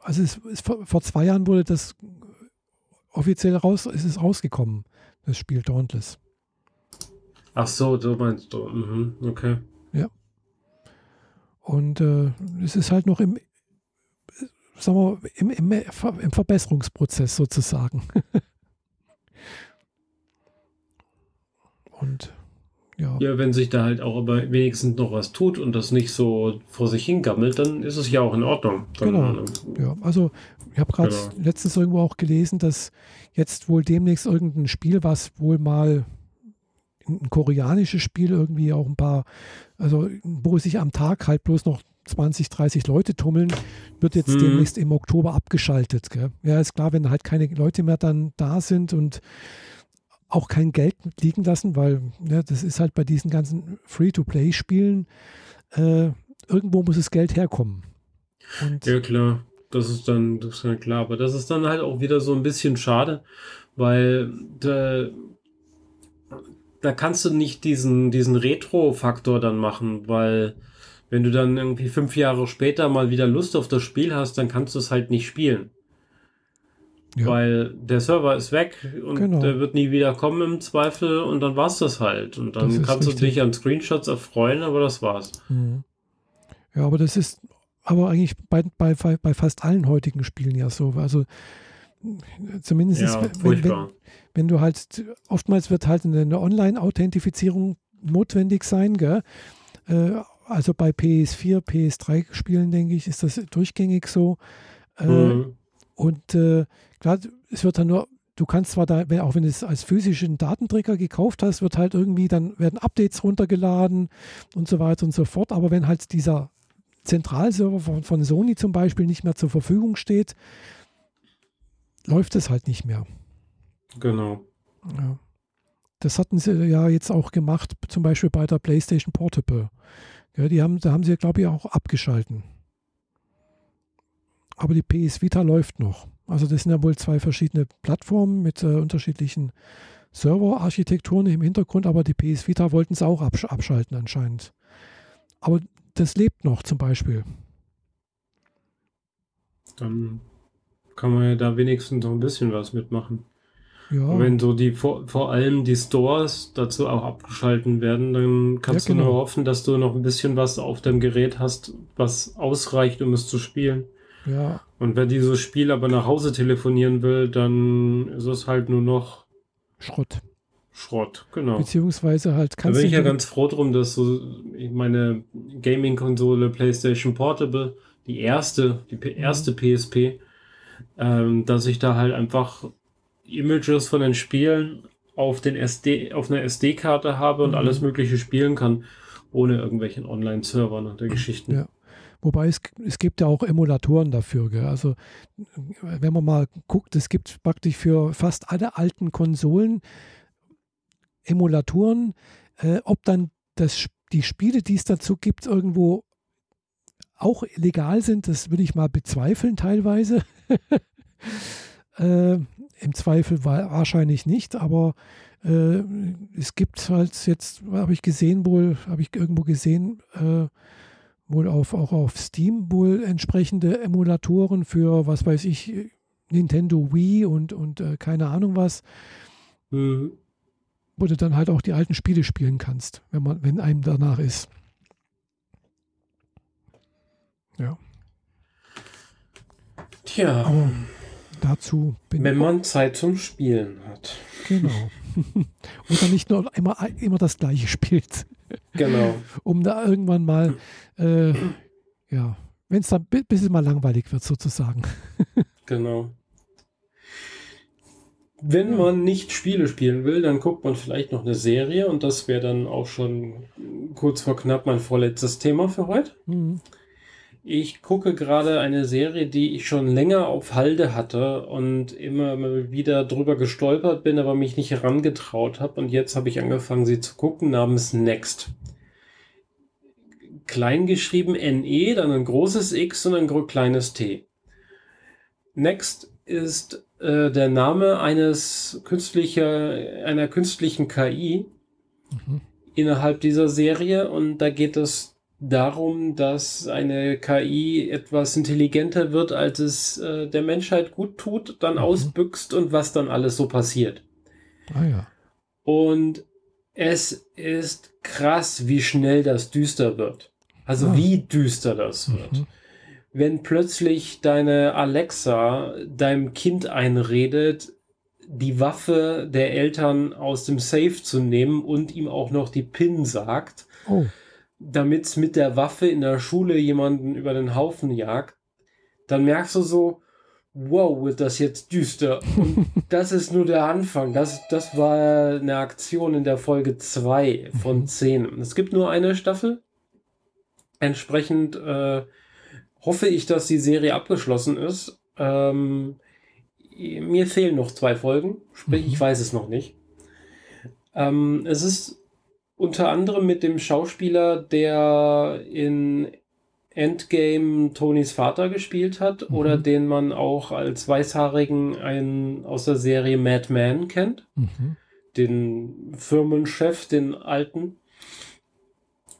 also es ist, vor zwei Jahren wurde das offiziell raus, ist es rausgekommen, das Spiel Dauntless. Ach so, du meinst du. Mhm, okay. Ja. Und äh, es ist halt noch im, sagen wir, im, im, im Verbesserungsprozess sozusagen. und ja. Ja, wenn sich da halt auch aber wenigstens noch was tut und das nicht so vor sich hingammelt, dann ist es ja auch in Ordnung. Dann, genau. Äh, ja, also ich habe gerade genau. letztens irgendwo auch gelesen, dass jetzt wohl demnächst irgendein Spiel, was wohl mal ein koreanisches Spiel irgendwie auch ein paar, also wo sich am Tag halt bloß noch 20, 30 Leute tummeln, wird jetzt hm. demnächst im Oktober abgeschaltet. Gell? Ja, ist klar, wenn halt keine Leute mehr dann da sind und auch kein Geld liegen lassen, weil ja, das ist halt bei diesen ganzen Free-to-Play-Spielen, äh, irgendwo muss das Geld herkommen. Und ja, klar. Das ist dann, das ist dann klar. Aber das ist dann halt auch wieder so ein bisschen schade, weil der, da kannst du nicht diesen, diesen Retro-Faktor dann machen, weil wenn du dann irgendwie fünf Jahre später mal wieder Lust auf das Spiel hast, dann kannst du es halt nicht spielen. Ja. Weil der Server ist weg und genau. der wird nie wieder kommen im Zweifel und dann war es das halt. Und dann kannst richtig. du dich an Screenshots erfreuen, aber das war's. Mhm. Ja, aber das ist aber eigentlich bei, bei, bei fast allen heutigen Spielen ja so. Also zumindest ja, wenn, wenn, wenn, du halt, oftmals wird halt eine Online-Authentifizierung notwendig sein, gell? Äh, also bei PS4, PS3-Spielen, denke ich, ist das durchgängig so. Äh, mhm. Und äh, klar, es wird dann nur, du kannst zwar da, auch wenn du es als physischen Datenträger gekauft hast, wird halt irgendwie, dann werden Updates runtergeladen und so weiter und so fort. Aber wenn halt dieser Zentralserver von, von Sony zum Beispiel nicht mehr zur Verfügung steht, läuft es halt nicht mehr. Genau. Ja. Das hatten sie ja jetzt auch gemacht, zum Beispiel bei der PlayStation Portable. Ja, die haben, da haben sie, glaube ich, auch abgeschalten. Aber die PS Vita läuft noch. Also das sind ja wohl zwei verschiedene Plattformen mit äh, unterschiedlichen Serverarchitekturen im Hintergrund, aber die PS Vita wollten es auch absch abschalten anscheinend. Aber das lebt noch zum Beispiel. Dann kann man ja da wenigstens noch ein bisschen was mitmachen. Ja. wenn so die vor, vor allem die Stores dazu auch abgeschalten werden, dann kannst ja, genau. du nur hoffen, dass du noch ein bisschen was auf dem Gerät hast, was ausreicht, um es zu spielen. Ja. Und wenn dieses Spiel aber nach Hause telefonieren will, dann ist es halt nur noch Schrott. Schrott, genau. Beziehungsweise halt kannst du. Da bin ich ja ganz froh drum, dass so meine Gaming-Konsole PlayStation Portable, die erste, die erste mhm. PSP, ähm, dass ich da halt einfach Images von den Spielen auf den SD, auf einer SD-Karte habe und mhm. alles Mögliche spielen kann, ohne irgendwelchen Online-Servern und der Geschichten. Ja. Wobei es, es gibt ja auch Emulatoren dafür. Gell? Also wenn man mal guckt, es gibt praktisch für fast alle alten Konsolen Emulatoren. Äh, ob dann das, die Spiele, die es dazu gibt, irgendwo auch legal sind, das würde ich mal bezweifeln teilweise. äh, Im Zweifel wahrscheinlich nicht, aber äh, es gibt halt jetzt, habe ich gesehen, wohl, habe ich irgendwo gesehen, äh, wohl auf, auch auf Steam wohl entsprechende Emulatoren für, was weiß ich, Nintendo Wii und, und äh, keine Ahnung was. Mhm. Wo du dann halt auch die alten Spiele spielen kannst, wenn man, wenn einem danach ist. Ja. Tja. Aber dazu bin Wenn man Zeit zum Spielen hat. Genau. Und dann nicht nur immer, immer das gleiche spielt. Genau. um da irgendwann mal äh, ja, wenn es dann ein bisschen mal langweilig wird, sozusagen. genau. Wenn man nicht Spiele spielen will, dann guckt man vielleicht noch eine Serie und das wäre dann auch schon kurz vor knapp mein vorletztes Thema für heute. Mhm. Ich gucke gerade eine Serie, die ich schon länger auf Halde hatte und immer wieder drüber gestolpert bin, aber mich nicht herangetraut habe. Und jetzt habe ich angefangen, sie zu gucken, namens Next. Klein geschrieben NE, dann ein großes X und ein kleines T. Next ist äh, der Name eines künstlicher, einer künstlichen KI mhm. innerhalb dieser Serie und da geht es darum, dass eine KI etwas intelligenter wird, als es äh, der Menschheit gut tut, dann mhm. ausbüchst und was dann alles so passiert. Ah ja. Und es ist krass, wie schnell das düster wird. Also ah. wie düster das wird. Mhm. Wenn plötzlich deine Alexa deinem Kind einredet, die Waffe der Eltern aus dem Safe zu nehmen und ihm auch noch die PIN sagt. Oh damit es mit der Waffe in der Schule jemanden über den Haufen jagt, dann merkst du so, wow, wird das jetzt düster. Und das ist nur der Anfang. Das, das war eine Aktion in der Folge 2 von 10. Mhm. Es gibt nur eine Staffel. Entsprechend äh, hoffe ich, dass die Serie abgeschlossen ist. Ähm, mir fehlen noch zwei Folgen, sprich, ich mhm. weiß es noch nicht. Ähm, es ist unter anderem mit dem Schauspieler, der in Endgame Tonys Vater gespielt hat mhm. oder den man auch als Weißhaarigen einen aus der Serie Mad Men kennt. Mhm. Den Firmenchef, den alten.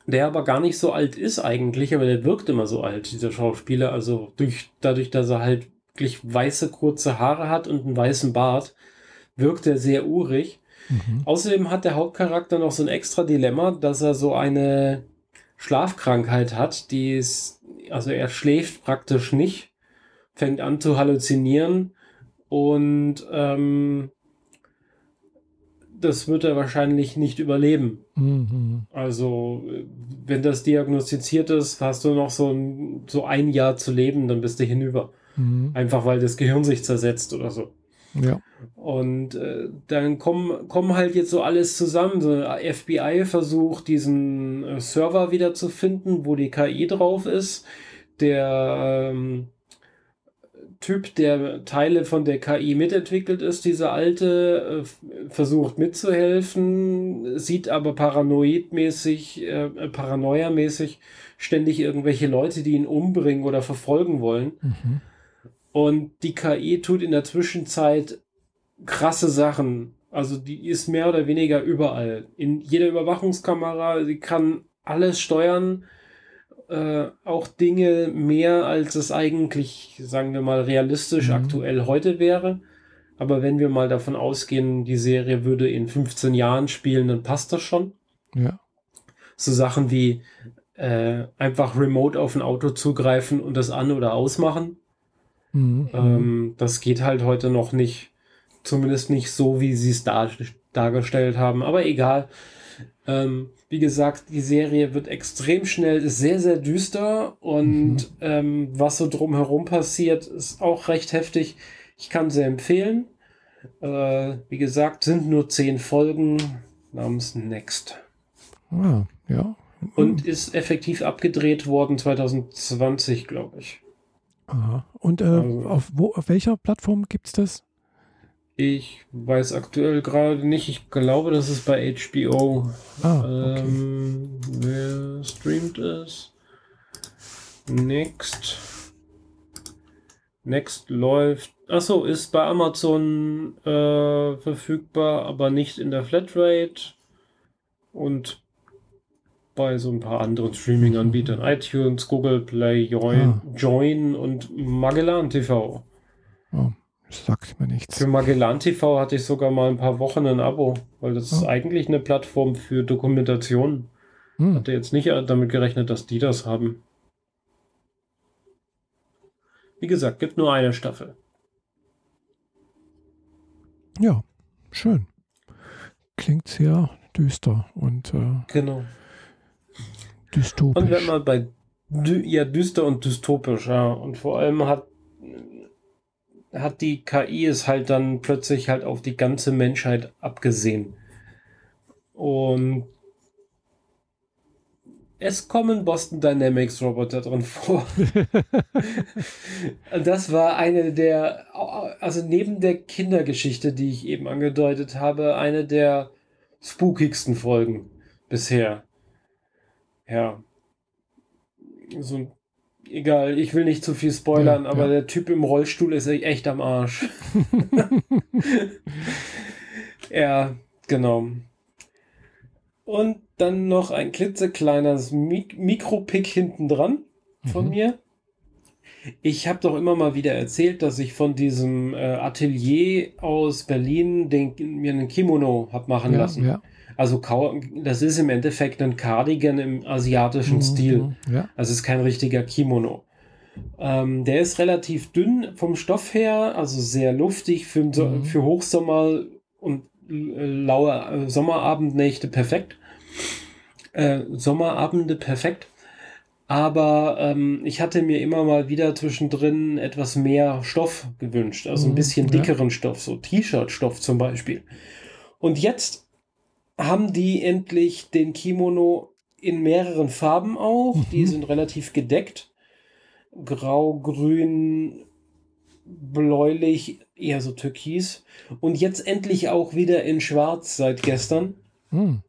Der aber gar nicht so alt ist eigentlich, aber der wirkt immer so alt, dieser Schauspieler. Also durch, dadurch, dass er halt wirklich weiße kurze Haare hat und einen weißen Bart, wirkt er sehr urig. Mhm. Außerdem hat der Hauptcharakter noch so ein extra Dilemma, dass er so eine Schlafkrankheit hat, die ist, also er schläft praktisch nicht, fängt an zu halluzinieren und ähm, das wird er wahrscheinlich nicht überleben. Mhm. Also, wenn das diagnostiziert ist, hast du noch so ein, so ein Jahr zu leben, dann bist du hinüber. Mhm. Einfach weil das Gehirn sich zersetzt oder so. Ja. Und äh, dann kommen, kommen halt jetzt so alles zusammen. So FBI versucht, diesen äh, Server wieder zu finden, wo die KI drauf ist. Der ähm, Typ, der Teile von der KI mitentwickelt ist, dieser alte, äh, versucht mitzuhelfen, sieht aber paranoidmäßig, äh, paranoiamäßig ständig irgendwelche Leute, die ihn umbringen oder verfolgen wollen. Mhm. Und die KI tut in der Zwischenzeit krasse Sachen. Also die ist mehr oder weniger überall. In jeder Überwachungskamera, sie kann alles steuern. Äh, auch Dinge mehr, als es eigentlich, sagen wir mal, realistisch mhm. aktuell heute wäre. Aber wenn wir mal davon ausgehen, die Serie würde in 15 Jahren spielen, dann passt das schon. Ja. So Sachen wie äh, einfach remote auf ein Auto zugreifen und das an- oder ausmachen. Mhm. Ähm, das geht halt heute noch nicht. Zumindest nicht so, wie sie es dar dargestellt haben. Aber egal. Ähm, wie gesagt, die Serie wird extrem schnell, ist sehr, sehr düster und mhm. ähm, was so drumherum passiert, ist auch recht heftig. Ich kann sie empfehlen. Äh, wie gesagt, sind nur zehn Folgen namens Next. Ah, ja. Und ist effektiv abgedreht worden 2020, glaube ich. Aha. Und äh, also, auf, wo, auf welcher Plattform gibt es das? Ich weiß aktuell gerade nicht. Ich glaube, das ist bei HBO. Ah, okay. ähm, wer streamt es? Next. Next läuft. Achso, ist bei Amazon äh, verfügbar, aber nicht in der Flatrate. Und bei so ein paar anderen Streaming-Anbietern. iTunes, Google Play, Join, ah. Join und Magellan TV. Oh, sagt mir nichts. Für Magellan TV hatte ich sogar mal ein paar Wochen ein Abo, weil das oh. ist eigentlich eine Plattform für Dokumentation. Hm. Hatte jetzt nicht damit gerechnet, dass die das haben. Wie gesagt, gibt nur eine Staffel. Ja, schön. Klingt sehr düster und äh, genau. Dystopisch. Und wenn wir bei dü ja düster und dystopisch, ja. Und vor allem hat, hat die KI es halt dann plötzlich halt auf die ganze Menschheit abgesehen. Und es kommen Boston Dynamics Roboter drin vor. das war eine der, also neben der Kindergeschichte, die ich eben angedeutet habe, eine der spookigsten Folgen bisher. Ja. So, egal, ich will nicht zu viel spoilern, ja, aber ja. der Typ im Rollstuhl ist echt am Arsch. ja, genau. Und dann noch ein klitzekleines Mik Mikropick hinten dran von mhm. mir. Ich habe doch immer mal wieder erzählt, dass ich von diesem äh, Atelier aus Berlin den, mir einen Kimono habe machen ja, lassen. Ja. Also das ist im Endeffekt ein Cardigan im asiatischen mhm, Stil. Ja. Also es ist kein richtiger Kimono. Ähm, der ist relativ dünn vom Stoff her, also sehr luftig für, mhm. für Hochsommer und äh, laue äh, Sommerabendnächte perfekt. Äh, Sommerabende perfekt. Aber ähm, ich hatte mir immer mal wieder zwischendrin etwas mehr Stoff gewünscht, also ein mhm, bisschen dickeren ja. Stoff, so T-Shirt-Stoff zum Beispiel. Und jetzt haben die endlich den Kimono in mehreren Farben auch. Mhm. Die sind relativ gedeckt. Grau, grün, bläulich, eher so türkis. Und jetzt endlich auch wieder in schwarz seit gestern. Mhm.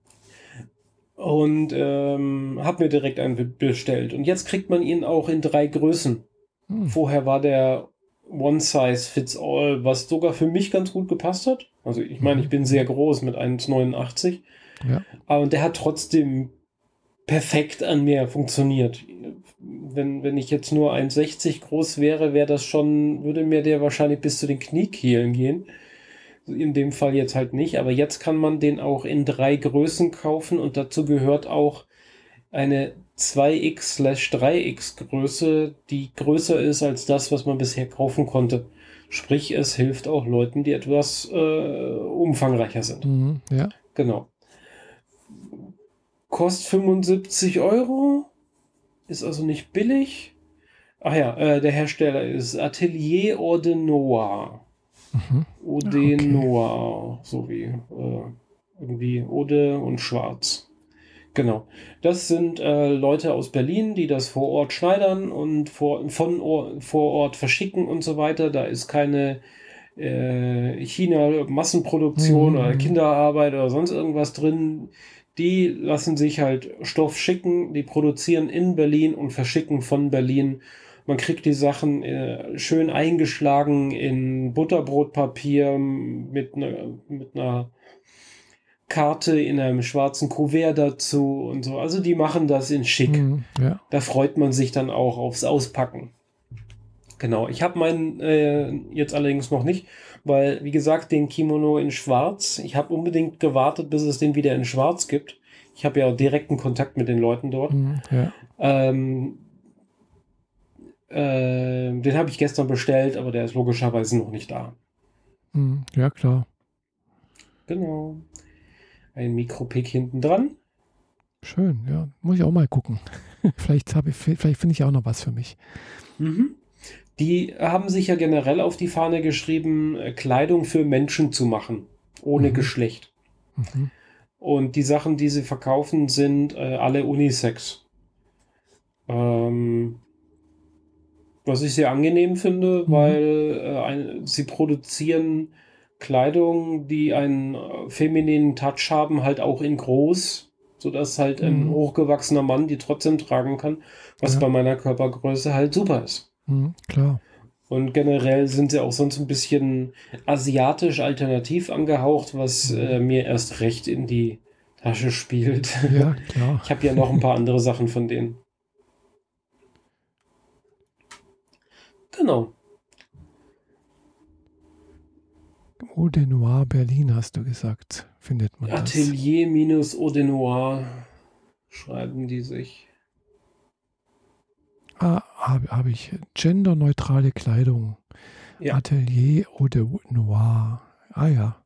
Und ähm, habe mir direkt einen bestellt. Und jetzt kriegt man ihn auch in drei Größen. Mhm. Vorher war der One Size Fits All, was sogar für mich ganz gut gepasst hat. Also ich meine, ich bin sehr groß mit 1,89. Ja. Aber der hat trotzdem perfekt an mir funktioniert. Wenn, wenn ich jetzt nur 1,60 groß wäre, wäre das schon, würde mir der wahrscheinlich bis zu den Kniekehlen gehen. In dem Fall jetzt halt nicht, aber jetzt kann man den auch in drei Größen kaufen und dazu gehört auch eine 2x/3x Größe, die größer ist als das, was man bisher kaufen konnte. Sprich, es hilft auch Leuten, die etwas äh, umfangreicher sind. Mhm, ja. Genau. Kostet 75 Euro. Ist also nicht billig. Ach ja, äh, der Hersteller ist Atelier Ode Noir. Mhm. Ode okay. Noir, so wie äh, irgendwie Ode und Schwarz. Genau. Das sind äh, Leute aus Berlin, die das vor Ort schneidern und vor, von Or vor Ort verschicken und so weiter. Da ist keine äh, China-Massenproduktion mhm. oder Kinderarbeit oder sonst irgendwas drin. Die lassen sich halt Stoff schicken, die produzieren in Berlin und verschicken von Berlin. Man kriegt die Sachen äh, schön eingeschlagen in Butterbrotpapier mit einer mit einer Karte in einem schwarzen Kuvert dazu und so. Also die machen das in schick. Mhm, ja. Da freut man sich dann auch aufs Auspacken. Genau, ich habe meinen äh, jetzt allerdings noch nicht, weil wie gesagt, den Kimono in schwarz, ich habe unbedingt gewartet, bis es den wieder in schwarz gibt. Ich habe ja direkten Kontakt mit den Leuten dort. Mhm, ja. ähm, äh, den habe ich gestern bestellt, aber der ist logischerweise noch nicht da. Mhm, ja, klar. Genau ein Mikropick hinten dran. Schön, ja. Muss ich auch mal gucken. vielleicht ich, vielleicht finde ich auch noch was für mich. Mhm. Die haben sich ja generell auf die Fahne geschrieben, äh, Kleidung für Menschen zu machen, ohne mhm. Geschlecht. Mhm. Und die Sachen, die sie verkaufen, sind äh, alle Unisex. Ähm, was ich sehr angenehm finde, mhm. weil äh, ein, sie produzieren Kleidung, die einen äh, femininen Touch haben, halt auch in groß, sodass halt ein mhm. hochgewachsener Mann die trotzdem tragen kann, was ja. bei meiner Körpergröße halt super ist. Mhm, klar. Und generell sind sie auch sonst ein bisschen asiatisch alternativ angehaucht, was mhm. äh, mir erst recht in die Tasche spielt. Ja, klar. Ich habe ja noch ein paar andere Sachen von denen. Genau. Eau de Noir Berlin, hast du gesagt, findet man Atelier das. minus Eau de Noir schreiben die sich. Ah, habe hab ich. Genderneutrale Kleidung. Ja. Atelier Eau de Noir. Ah ja.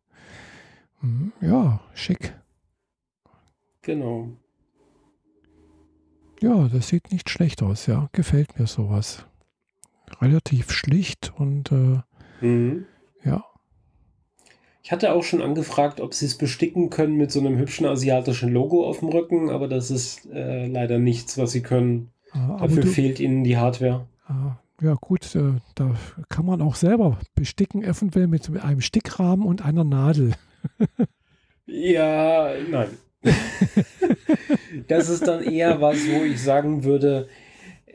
Hm, ja, schick. Genau. Ja, das sieht nicht schlecht aus, ja. Gefällt mir sowas. Relativ schlicht und äh, Mhm. Ich hatte auch schon angefragt, ob sie es besticken können mit so einem hübschen asiatischen Logo auf dem Rücken, aber das ist äh, leider nichts, was sie können. Aber Dafür du, fehlt ihnen die Hardware. äh, ja gut, äh, da kann man auch selber besticken, eventuell mit einem Stickrahmen und einer Nadel. Ja, nein. das ist dann eher was, wo ich sagen würde,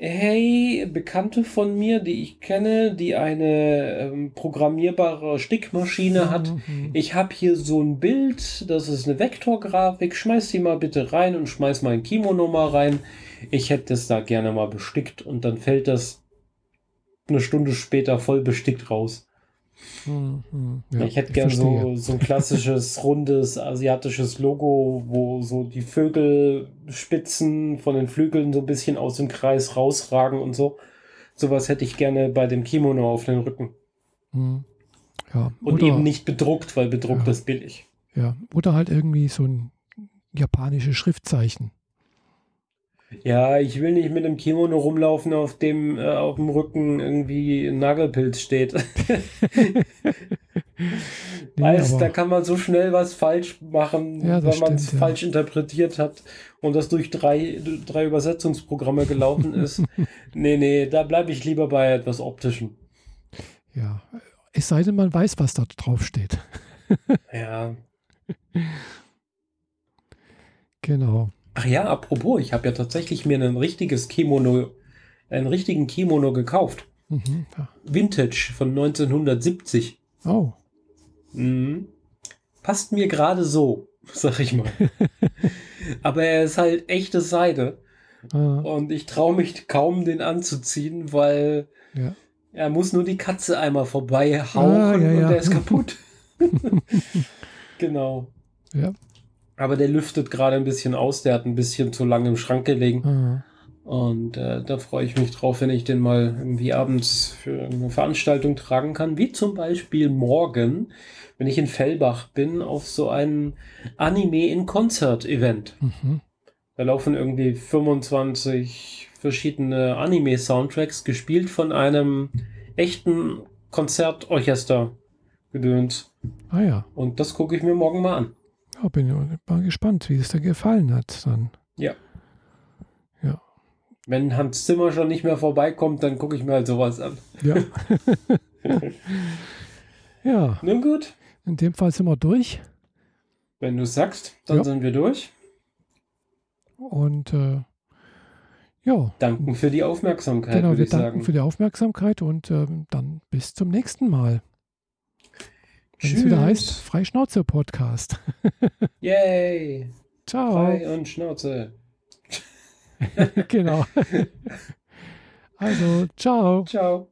hey, Bekannte von mir, die ich kenne, die eine ähm, programmierbare Stickmaschine hat, Mhm. ich habe hier so ein Bild, das ist eine Vektorgrafik, schmeiß die mal bitte rein und schmeiß mal ein Kimono mal rein. Ich hätte das da gerne mal bestickt und dann fällt das eine Stunde später voll bestickt raus. Mhm, mhm. Ja, ich hätte gern verstehe. so, so ein klassisches, rundes, asiatisches Logo, wo so die Vögelspitzen von den Flügeln so ein bisschen aus dem Kreis rausragen und so. Sowas hätte ich gerne bei dem Kimono auf den Rücken. Mhm. Ja, Und oder, eben nicht bedruckt, weil bedruckt Ja. ist billig. ja, oder halt irgendwie so ein japanisches Schriftzeichen. Ja, ich will nicht mit einem Kimono rumlaufen, auf dem äh, auf dem Rücken irgendwie ein Nagelpilz steht. Nee, Weißt, da kann man so schnell was falsch machen, Ja, wenn man es ja. falsch interpretiert hat und das durch drei, drei Übersetzungsprogramme gelaufen ist. nee, nee, da bleibe ich lieber bei etwas Optischen. Ja, es sei denn, man weiß, was da drauf steht. Ja. Genau. Ach ja, apropos, ich habe ja tatsächlich mir ein richtiges Kimono, einen richtigen Kimono gekauft. Mhm. Vintage von 1970. Oh, Mhm. Passt mir gerade so, sag ich mal. Aber er ist halt echte Seide. ah, Und ich traue mich kaum, den anzuziehen, weil ja. er muss nur die Katze einmal vorbei hauchen Ah, ja, ja. und der ist kaputt. genau. Ja. Aber der lüftet gerade ein bisschen aus, der hat ein bisschen zu lange im Schrank gelegen. Ah, Und äh, da freue ich mich drauf, wenn ich den mal irgendwie abends für eine Veranstaltung tragen kann. Wie zum Beispiel morgen, wenn ich in Fellbach bin, auf so ein Anime in Konzert-Event. mhm. Da laufen irgendwie 25 verschiedene Anime-Soundtracks, gespielt von einem echten Konzertorchester gedöns. ah ja. Und das gucke ich mir morgen mal an. Ja, bin mal gespannt, wie es dir gefallen hat dann. Ja. Ja. Wenn Hans Zimmer schon nicht mehr vorbeikommt, dann gucke ich mir halt sowas an. Ja. ja, Nun gut, in dem Fall sind wir durch. wenn du sagst, dann Ja. sind wir durch. Und äh, ja, Danken für die Aufmerksamkeit, genau, wir danken sagen. für die Aufmerksamkeit und ähm, dann bis zum nächsten Mal. Wenn es wieder heißt Freischnauze Podcast. Yay! Ciao. Frei und Schnauze. genau. Also, ciao. Ciao.